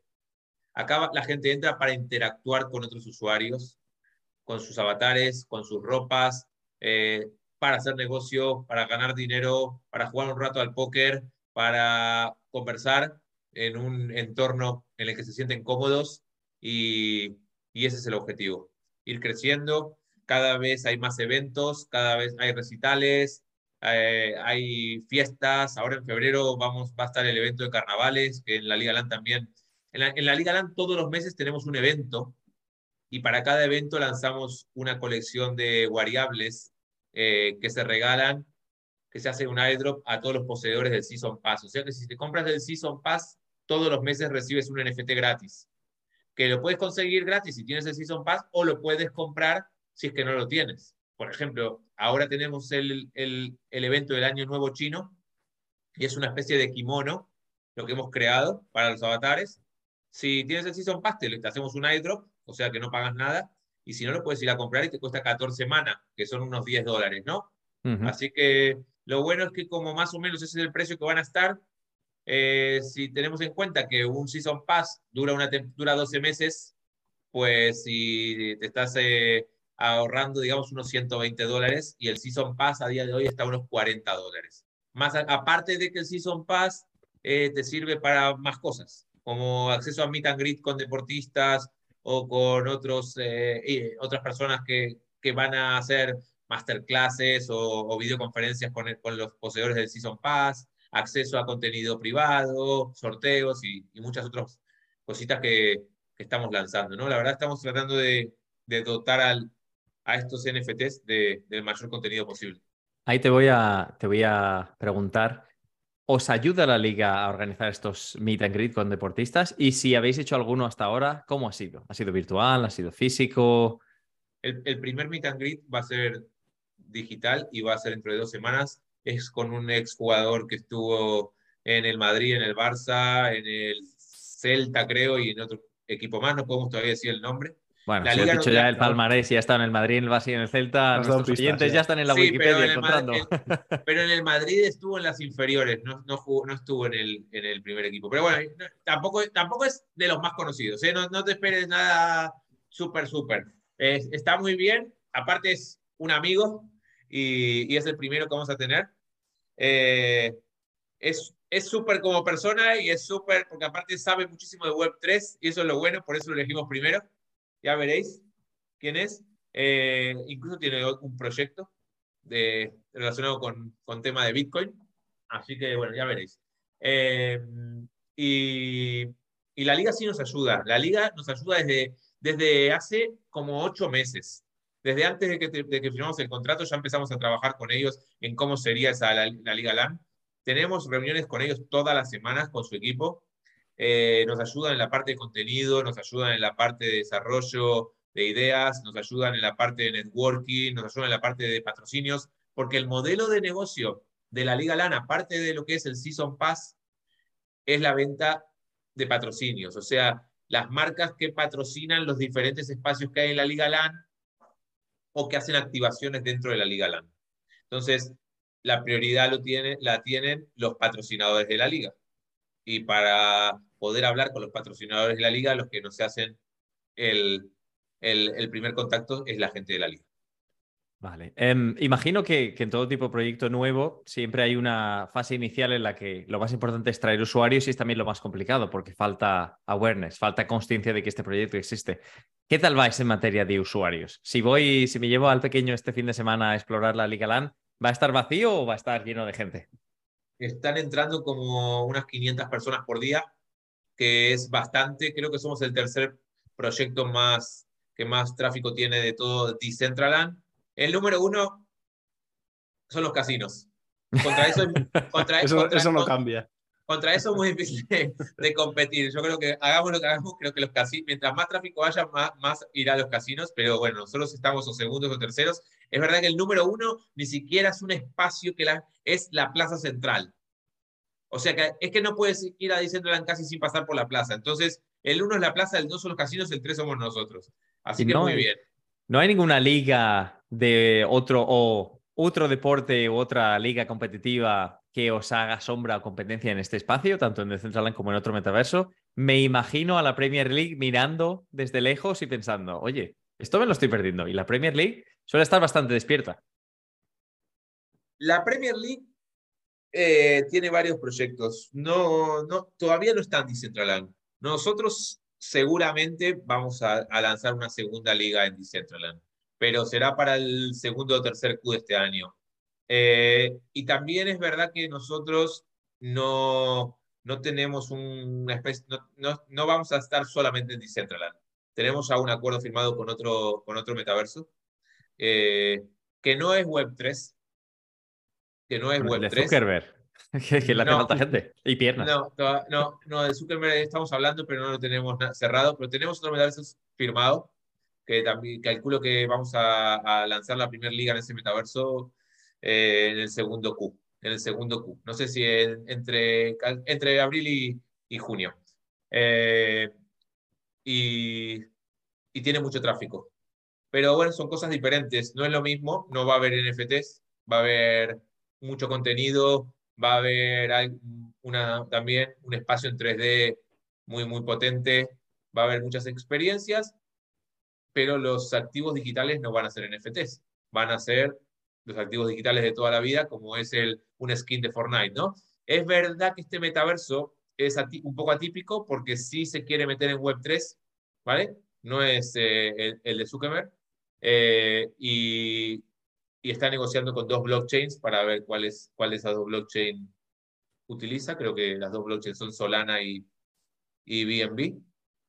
Acá la gente entra para interactuar con otros usuarios, con sus avatares, con sus ropas, eh, para hacer negocio, para ganar dinero, para jugar un rato al póker, para conversar en un entorno en el que se sienten cómodos y, y ese es el objetivo. Ir creciendo, cada vez hay más eventos, cada vez hay recitales, eh, hay fiestas, ahora en febrero vamos, va a estar el evento de carnavales, que en la Liga LAN también en la, en la, Liga LAN todos los meses tenemos un evento y para cada evento lanzamos una colección de variables eh, que se regalan, que se hace un airdrop a todos los poseedores del Season Pass. O sea que si te compras el Season Pass, todos los meses recibes un NFT gratis. Que lo puedes conseguir gratis si tienes el Season Pass o lo puedes comprar si es que no lo tienes. Por ejemplo, ahora tenemos el, el, el evento del Año Nuevo Chino y es una especie de kimono, lo que hemos creado para los avatares, si tienes el Season Pass, te, hacemos un airdrop, o sea que no pagas nada, y si no, lo puedes ir a comprar y te cuesta 14 semanas, que son unos 10 dólares, ¿no? Uh -huh. Así que lo bueno es que como más o menos ese es el precio que van a estar, eh, si tenemos en cuenta que un Season Pass dura, una, dura 12 meses, pues si te estás eh, ahorrando, digamos, unos 120 dólares, y el Season Pass a día de hoy está a unos 40 dólares. Más a, aparte de que el Season Pass eh, te sirve para más cosas como acceso a meet and greet con deportistas, o con otros, eh, otras personas que, que, van a hacer masterclasses o, videoconferencias con, con, los poseedores del Season Pass, acceso a contenido privado, sorteos y, muchas otras cositas que, que, estamos lanzando. ¿no? La verdad estamos tratando de, de dotar al, a estos NFTs de, del mayor contenido posible. Ahí te voy a, te voy a preguntar, ¿os ayuda la liga a organizar estos meet and greet con deportistas? Y si habéis hecho alguno hasta ahora, ¿cómo ha sido? ¿Ha sido virtual? ¿Ha sido físico? El, primer meet and greet va a ser digital y va a ser dentro de dos semanas. Es con un exjugador que estuvo en el Madrid, en el Barça, en el Celta, creo, y en otro equipo más. No podemos todavía decir el nombre. Bueno, si has dicho ya el palmarés y ya está en el Madrid, en el Barça y en el Celta, nuestros oyentes ya. están en la Wikipedia encontrando. pero en el Madrid estuvo en las inferiores, no, no, no estuvo en el, en el, primer equipo. Pero bueno, tampoco, tampoco es de los más conocidos, ¿eh? no, no, te esperes nada súper, súper. está muy bien, aparte es un amigo y, y, es el primero que vamos a tener. Eh, es súper como persona y es súper, porque aparte sabe muchísimo de Web3 y eso es lo bueno, por eso lo elegimos primero ya veréis quién es. Eh, incluso tiene un proyecto de, relacionado con, con tema de Bitcoin. Así que, bueno, ya veréis. Eh, y, y, la liga sí nos ayuda. La liga nos ayuda desde, desde hace como ocho meses. Desde antes de que, de que firmamos el contrato ya empezamos a trabajar con ellos en cómo sería esa, la, la Liga LAN. Tenemos reuniones con ellos todas las semanas con su equipo eh, nos ayudan en la parte de contenido, nos ayudan en la parte de desarrollo de ideas, nos ayudan en la parte de networking, nos ayudan en la parte de patrocinios, porque el modelo de negocio de la Liga LAN, aparte de lo que es el Season Pass, es la venta de patrocinios, o sea, las marcas que patrocinan los diferentes espacios que hay en la Liga LAN o que hacen activaciones dentro de la Liga LAN. Entonces, la prioridad lo tiene, la tienen los patrocinadores de la liga. Y para poder hablar con los patrocinadores de la liga, los que nos hacen el, el, primer contacto es la gente de la liga. Vale. Em, imagino que, que, en todo tipo de proyecto nuevo siempre hay una fase inicial en la que lo más importante es traer usuarios y es también lo más complicado porque falta awareness, falta conciencia de que este proyecto existe. ¿Qué tal vais en materia de usuarios? Si voy, si me llevo al pequeño este fin de semana a explorar la Liga LAN, ¿va a estar vacío o va a estar lleno de gente? Están entrando como unas 500 personas por día que es bastante, creo que somos el tercer proyecto más que más tráfico tiene de todo Decentraland. El número uno son los casinos. Contra eso, contra, eso, eso no cambia. Contra eso es muy difícil de, competir. Yo creo que hagamos lo que hagamos, creo que los casinos, mientras más tráfico haya, más, más irá a los casinos, pero bueno, nosotros estamos o segundos o terceros. Es verdad que el número uno ni siquiera es un espacio que la, es la plaza central. O sea que es que no puedes ir a Decentraland casi sin pasar por la plaza. Entonces, el uno es la plaza, el dos son los casinos, el tres somos nosotros. Así que muy bien. No hay ninguna liga de otro o otro deporte u otra liga competitiva que os haga sombra o competencia en este espacio, tanto en Decentraland como en otro metaverso. Me imagino a la Premier League mirando desde lejos y pensando, oye, esto me lo estoy perdiendo. Y la Premier League suele estar bastante despierta. La Premier League eh, tiene varios proyectos. No, no, todavía no está en Decentraland. Nosotros seguramente vamos a, lanzar una segunda liga en Decentraland, pero será para el segundo o tercer Q de este año. Eh, y también es verdad que nosotros no, no tenemos una especie, no, no, vamos a estar solamente en Decentraland. Tenemos ya un acuerdo firmado con otro, con otro metaverso, eh, que no es Web3, que no es Web3. De Zuckerberg, que, le hace falta gente y piernas. No, no, no, de Zuckerberg estamos hablando, pero no lo tenemos cerrado. Pero tenemos otro metaverso firmado, que también calculo que vamos a, lanzar la primera liga en ese metaverso eh, en el segundo Q. En el segundo Q. No sé si entre, entre abril y, junio. Eh, y, y tiene mucho tráfico. Pero bueno, son cosas diferentes. No es lo mismo, no va a haber NFTs, va a haber mucho contenido, va a haber una, también un espacio en 3D muy, muy potente, va a haber muchas experiencias, pero los activos digitales no van a ser NFTs, van a ser los activos digitales de toda la vida, como es el, un skin de Fortnite, ¿no? Es verdad que este metaverso es un poco atípico porque sí se quiere meter en Web3, ¿vale? no es el, de Zuckerberg. y, y está negociando con dos blockchains para ver cuál es, cuál de esas dos blockchains utiliza. Creo que las dos blockchains son Solana y, y BNB.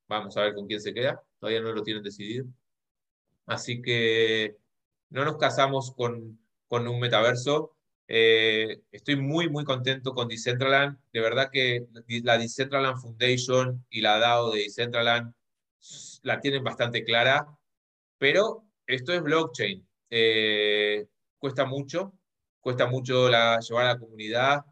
Vamos a ver con quién se queda. Todavía no lo tienen decidido. Así que no nos casamos con, con un metaverso. Eh, estoy muy, muy contento con Decentraland. De verdad que la Decentraland Foundation y la DAO de Decentraland la tienen bastante clara, pero esto es blockchain. Eh, cuesta mucho, cuesta mucho la, llevar a la comunidad,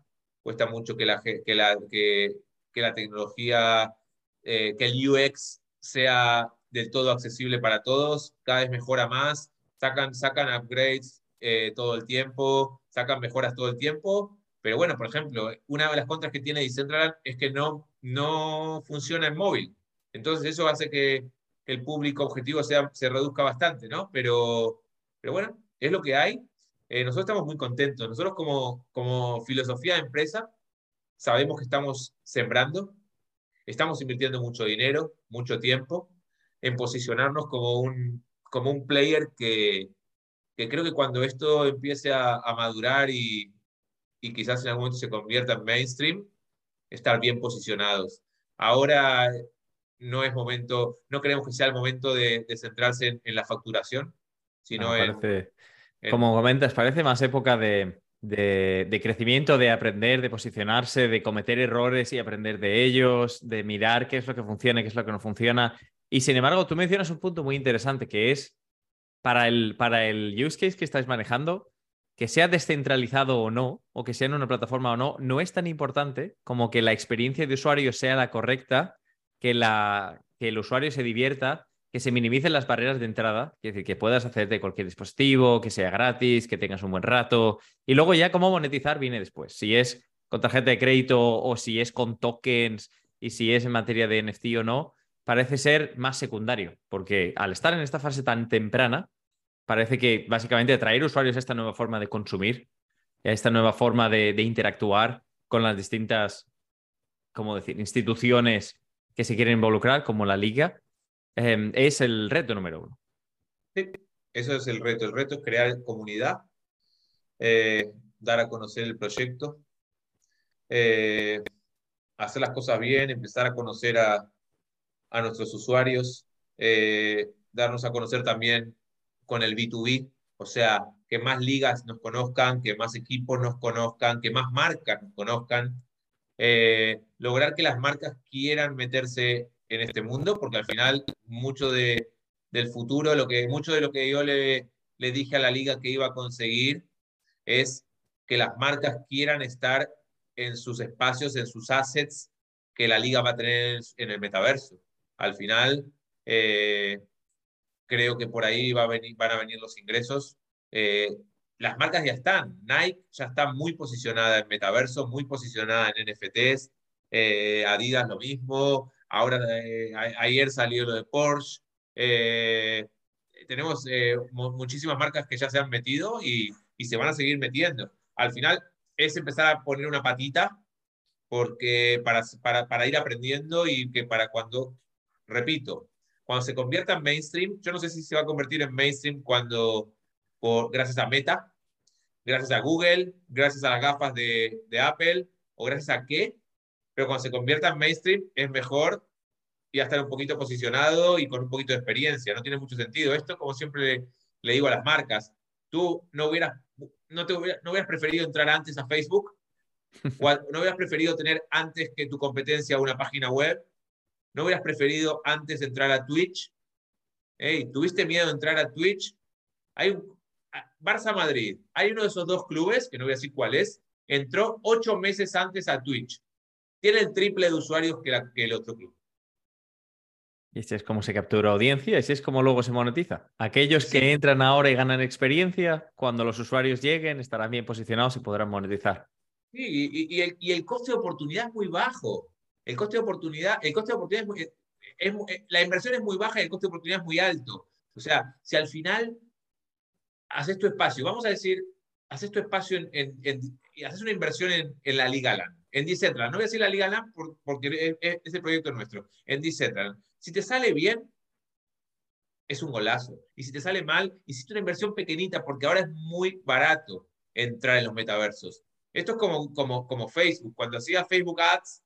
cuesta mucho que la, que la, que, que la tecnología, eh, que el UX sea del todo accesible para todos, cada vez mejora más, sacan, sacan upgrades eh, todo el tiempo, sacan mejoras todo el tiempo, pero bueno, por ejemplo, una de las contras que tiene Decentraland es que no, no funciona en móvil. Entonces eso hace que el público objetivo sea, se reduzca bastante, ¿no? Pero, pero bueno, es lo que hay. Eh, nosotros estamos muy contentos. Nosotros como, como filosofía de empresa sabemos que estamos sembrando, estamos invirtiendo mucho dinero, mucho tiempo en posicionarnos como un, como un player que, que creo que cuando esto empiece a, a madurar y, y, quizás en algún momento se convierta en mainstream, estar bien posicionados. Ahora no es momento, no creemos que sea el momento de, de centrarse en, en, la facturación, sino en, como comentas, parece más época de, de, crecimiento, de aprender, de posicionarse, de cometer errores y aprender de ellos, de mirar qué es lo que funciona qué es lo que no funciona. Y sin embargo, tú mencionas un punto muy interesante que es para el, para el use case que estáis manejando, que sea descentralizado o no, o que sea en una plataforma o no, no es tan importante como que la experiencia de usuario sea la correcta, que, la, que el usuario se divierta que se minimicen las barreras de entrada, es decir, que puedas hacer de cualquier dispositivo, que sea gratis, que tengas un buen rato. Y luego ya cómo monetizar viene después. Si es con tarjeta de crédito o si es con tokens y si es en materia de NFT o no, parece ser más secundario, porque al estar en esta fase tan temprana, parece que básicamente atraer usuarios a esta nueva forma de consumir, a esta nueva forma de, de interactuar con las distintas, ¿cómo decir?, instituciones que se quieren involucrar, como la liga, Em, es el reto número uno. Sí, eso es el reto. El reto es crear comunidad, eh, dar a conocer el proyecto, eh, hacer las cosas bien, empezar a conocer a, a nuestros usuarios, eh, darnos a conocer también con el B2B, o sea, que más ligas nos conozcan, que más equipos nos conozcan, que más marcas nos conozcan, lograr que las marcas quieran meterse en este mundo, porque al final mucho de, del futuro, lo que, mucho de lo que yo le, le dije a la liga que iba a conseguir es que las marcas quieran estar en sus espacios, en sus assets que la liga va a tener en el metaverso. Al final, eh, creo que por ahí va a venir, van a venir los ingresos. Eh, las marcas ya están. Nike ya está muy posicionada en metaverso, muy posicionada en NFTs. Eh, Adidas lo mismo. Ahora, eh, ayer salió lo de Porsche. Eh, tenemos eh, muchísimas marcas que ya se han metido y, se van a seguir metiendo. Al final es empezar a poner una patita porque para, para, para ir aprendiendo y que para cuando, repito, cuando se convierta en mainstream, yo no sé si se va a convertir en mainstream cuando, por, gracias a Meta, gracias a Google, gracias a las gafas de Apple o gracias a qué, pero cuando se convierta en mainstream es mejor ya estar un poquito posicionado y con un poquito de experiencia. No tiene mucho sentido. Esto, como siempre le, digo a las marcas, tú no hubieras, no, te hubieras preferido entrar antes a Facebook, no hubieras preferido tener antes que tu competencia una página web, no hubieras preferido antes entrar a Twitch. ¿Tuviste miedo de entrar a Twitch? Hay un, Barça Madrid, hay uno de esos dos clubes, que no voy a decir cuál es, entró ocho meses antes a Twitch tiene el triple de usuarios que, que el otro club. Y así es como se captura audiencia, y así es como luego se monetiza. Aquellos que entran ahora y ganan experiencia, cuando los usuarios lleguen, estarán bien posicionados y podrán monetizar. Sí, y, el, y el, coste de oportunidad es muy bajo. El coste de oportunidad, el coste de oportunidad es, muy, es, la inversión es muy baja y el coste de oportunidad es muy alto. O sea, si al final haces tu espacio, vamos a decir, haces tu espacio en, en, en y haces una inversión en, en la Liga LAN en Decentraland. No voy a decir la Liga LAN porque es, el proyecto nuestro. En Decentraland. Si te sale bien, es un golazo. Y si te sale mal, hiciste una inversión pequeñita porque ahora es muy barato entrar en los metaversos. Esto es como, como, como Facebook. Cuando hacía Facebook Ads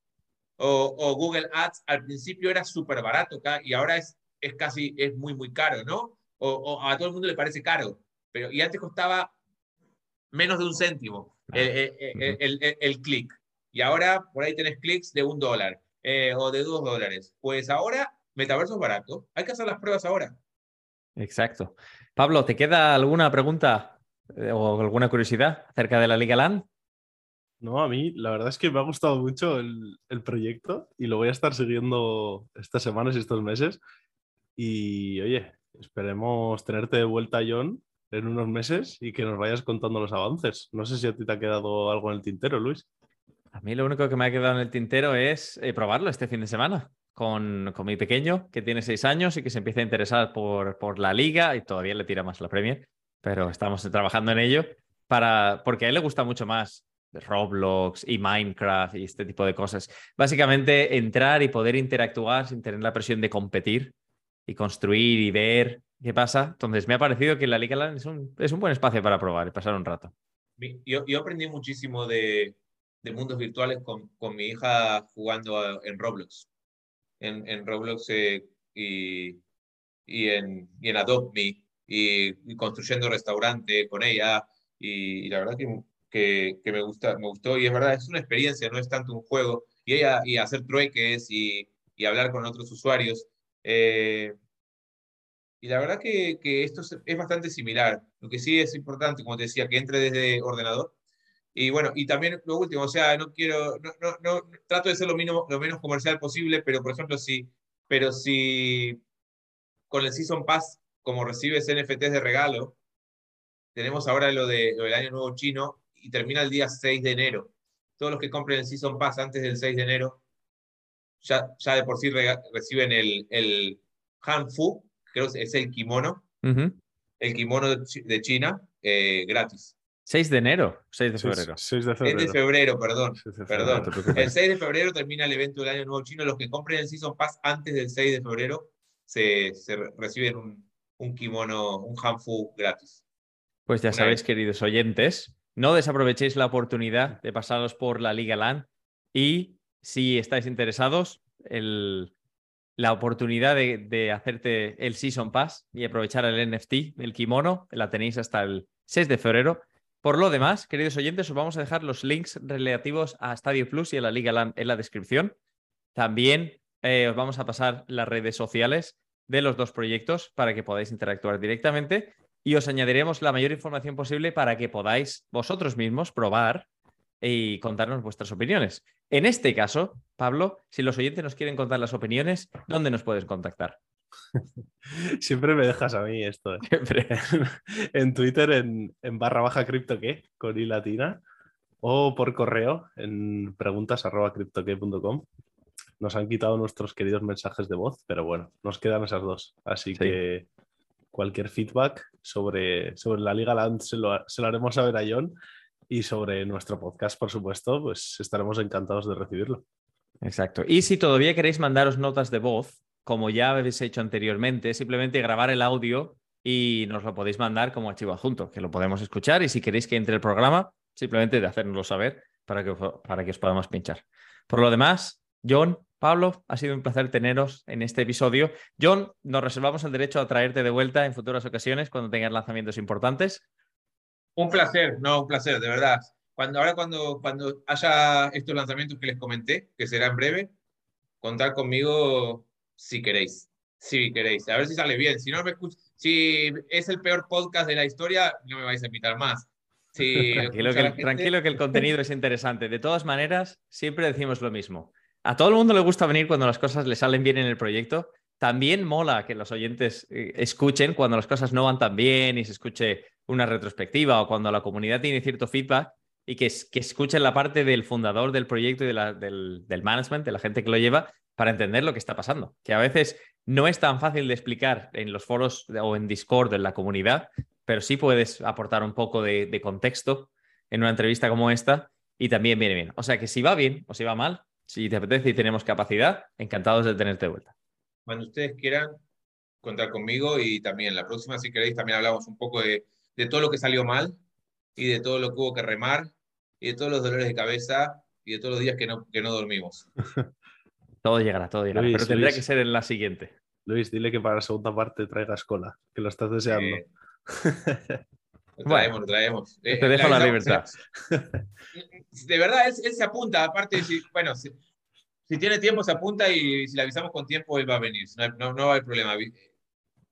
o, Google Ads, al principio era súper barato y ahora es, es casi, es muy, muy caro, ¿no? O, o, a todo el mundo le parece caro. Pero, y antes costaba menos de un céntimo el, el, el, el clic. Y ahora por ahí tenés clics de un dólar eh, o de dos dólares. Pues ahora, metaverso es barato. Hay que hacer las pruebas ahora. Exacto. Pablo, ¿te queda alguna pregunta eh, o alguna curiosidad acerca de la Liga LAN? No, a mí la verdad es que me ha gustado mucho el, el, proyecto y lo voy a estar siguiendo estas semanas y estos meses. Y oye, esperemos tenerte de vuelta, John, en unos meses y que nos vayas contando los avances. No sé si a ti te ha quedado algo en el tintero, Luis. A mí lo único que me ha quedado en el tintero es eh, probarlo este fin de semana con, con, mi pequeño, que tiene seis años y que se empieza a interesar por, por la liga y todavía le tira más la Premier, pero estamos trabajando en ello para, porque a él le gusta mucho más Roblox y Minecraft y este tipo de cosas. Básicamente entrar y poder interactuar sin tener la presión de competir y construir y ver qué pasa. Entonces me ha parecido que la Liga Land es un, es un buen espacio para probar y pasar un rato. Yo, yo aprendí muchísimo de, de mundos virtuales con, con, mi hija jugando en Roblox. En, en Roblox eh, y, y, en, y en Adopt Me y, construyendo restaurante con ella. Y, la verdad que, que, que, me, gusta, me gustó. Y es verdad, es una experiencia, no es tanto un juego. Y ella y hacer trueques y, y hablar con otros usuarios. Eh, y la verdad que, que esto es, es, bastante similar. Lo que sí es importante, como te decía, que entre desde ordenador y bueno, y también lo último, o sea, no quiero, no, no, no trato de ser lo, mínimo, lo menos comercial posible, pero por ejemplo, si, pero si con el Season Pass, como recibes NFTs de regalo, tenemos ahora lo, de, lo del Año Nuevo Chino y termina el día 6 de enero. Todos los que compren el Season Pass antes del 6 de enero, ya, ya de por sí re, reciben el, el Hanfu, creo que es el kimono, uh -huh. el kimono de China, eh, gratis. 6 de enero, 6 de febrero. 6 de febrero. 6 de febrero, perdón. De febrero, perdón. el 6 de febrero termina el evento del Año Nuevo Chino. Los que compren el Season Pass antes del 6 de febrero se, se reciben un, un, kimono, un hanfu gratis. Pues ya Una sabéis, vez. queridos oyentes, no desaprovechéis la oportunidad de pasaros por la Liga LAN y si estáis interesados, el, la oportunidad de, de, hacerte el Season Pass y aprovechar el NFT, el kimono, la tenéis hasta el 6 de febrero. Por lo demás, queridos oyentes, os vamos a dejar los links relativos a Stadio Plus y a la Liga LAN en la descripción. También eh, os vamos a pasar las redes sociales de los dos proyectos para que podáis interactuar directamente y os añadiremos la mayor información posible para que podáis vosotros mismos probar y contarnos vuestras opiniones. En este caso, Pablo, si los oyentes nos quieren contar las opiniones, ¿dónde nos puedes contactar? Siempre me dejas a mí esto. ¿eh? Siempre. en Twitter, en, en, barra baja cripto que, con i latina, o por correo en preguntas arroba criptoque.com. Nos han quitado nuestros queridos mensajes de voz, pero bueno, nos quedan esas dos. Así sí. que cualquier feedback sobre, sobre la Liga Land se lo, se lo haremos saber a John y sobre nuestro podcast, por supuesto, pues estaremos encantados de recibirlo. Exacto. Y si todavía queréis mandaros notas de voz, como ya habéis hecho anteriormente, simplemente grabar el audio y nos lo podéis mandar como archivo adjunto, que lo podemos escuchar y si queréis que entre el programa, simplemente de hacérnoslo saber para que, para que os podamos pinchar. Por lo demás, John, Pablo, ha sido un placer teneros en este episodio. John, nos reservamos el derecho a traerte de vuelta en futuras ocasiones cuando tengas lanzamientos importantes. Un placer, no, un placer, de verdad. Cuando, ahora cuando, cuando haya estos lanzamientos que les comenté, que será en breve, contar conmigo si queréis. Si queréis. A ver si sale bien. Si no me escuch... si es el peor podcast de la historia, no me vais a invitar más. Si tranquilo, que el, gente... tranquilo que el contenido es interesante. De todas maneras, siempre decimos lo mismo. A todo el mundo le gusta venir cuando las cosas le salen bien en el proyecto. También mola que los oyentes eh, escuchen cuando las cosas no van tan bien y se escuche una retrospectiva o cuando la comunidad tiene cierto feedback y que, que escuchen la parte del fundador del proyecto y de la, del, del management, de la gente que lo lleva, para entender lo que está pasando. Que a veces no es tan fácil de explicar en los foros o en Discord, en la comunidad, pero sí puedes aportar un poco de, de, contexto en una entrevista como esta y también viene bien. O sea que si va bien o si va mal, si te apetece y tenemos capacidad, encantados de tenerte de vuelta. Cuando ustedes quieran, contar conmigo y también la próxima, si queréis, también hablamos un poco de, de todo lo que salió mal y de todo lo que hubo que remar y de todos los dolores de cabeza y de todos los días que no, que no dormimos. Todo llegará, todo llegará. Luis, pero tendría Luis. que ser en la siguiente. Luis, dile que para la segunda parte traigas cola, que lo estás deseando. Eh, Lo traemos, lo traemos. Eh, Te dejo la libertad. avisamos- De verdad, él, él se apunta. Aparte, si, bueno, si, si tiene tiempo, se apunta y si le avisamos con tiempo, él va a venir. No, no, no va a haber problema. Avi-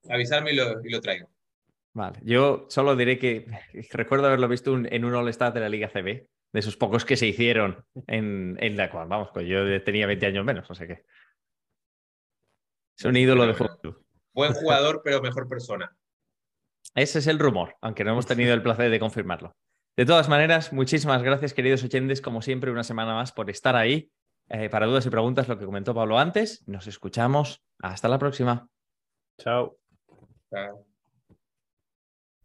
Avisarme y lo, y lo traigo. Vale, yo solo diré que recuerdo haberlo visto un- en un All-Star de la Liga CB, de esos pocos que se hicieron en, en la cual, vamos, pues yo tenía 20 años menos, o sea que. Es un ídolo de Bueno, fútbol. Buen jugador, pero mejor persona. Ese es el rumor, aunque no hemos tenido el placer de confirmarlo. De todas maneras, muchísimas gracias, queridos oyentes, como siempre, una semana más por estar ahí. Eh, para dudas y preguntas, lo que comentó Pablo antes, nos escuchamos. Hasta la próxima. Chao. Chao.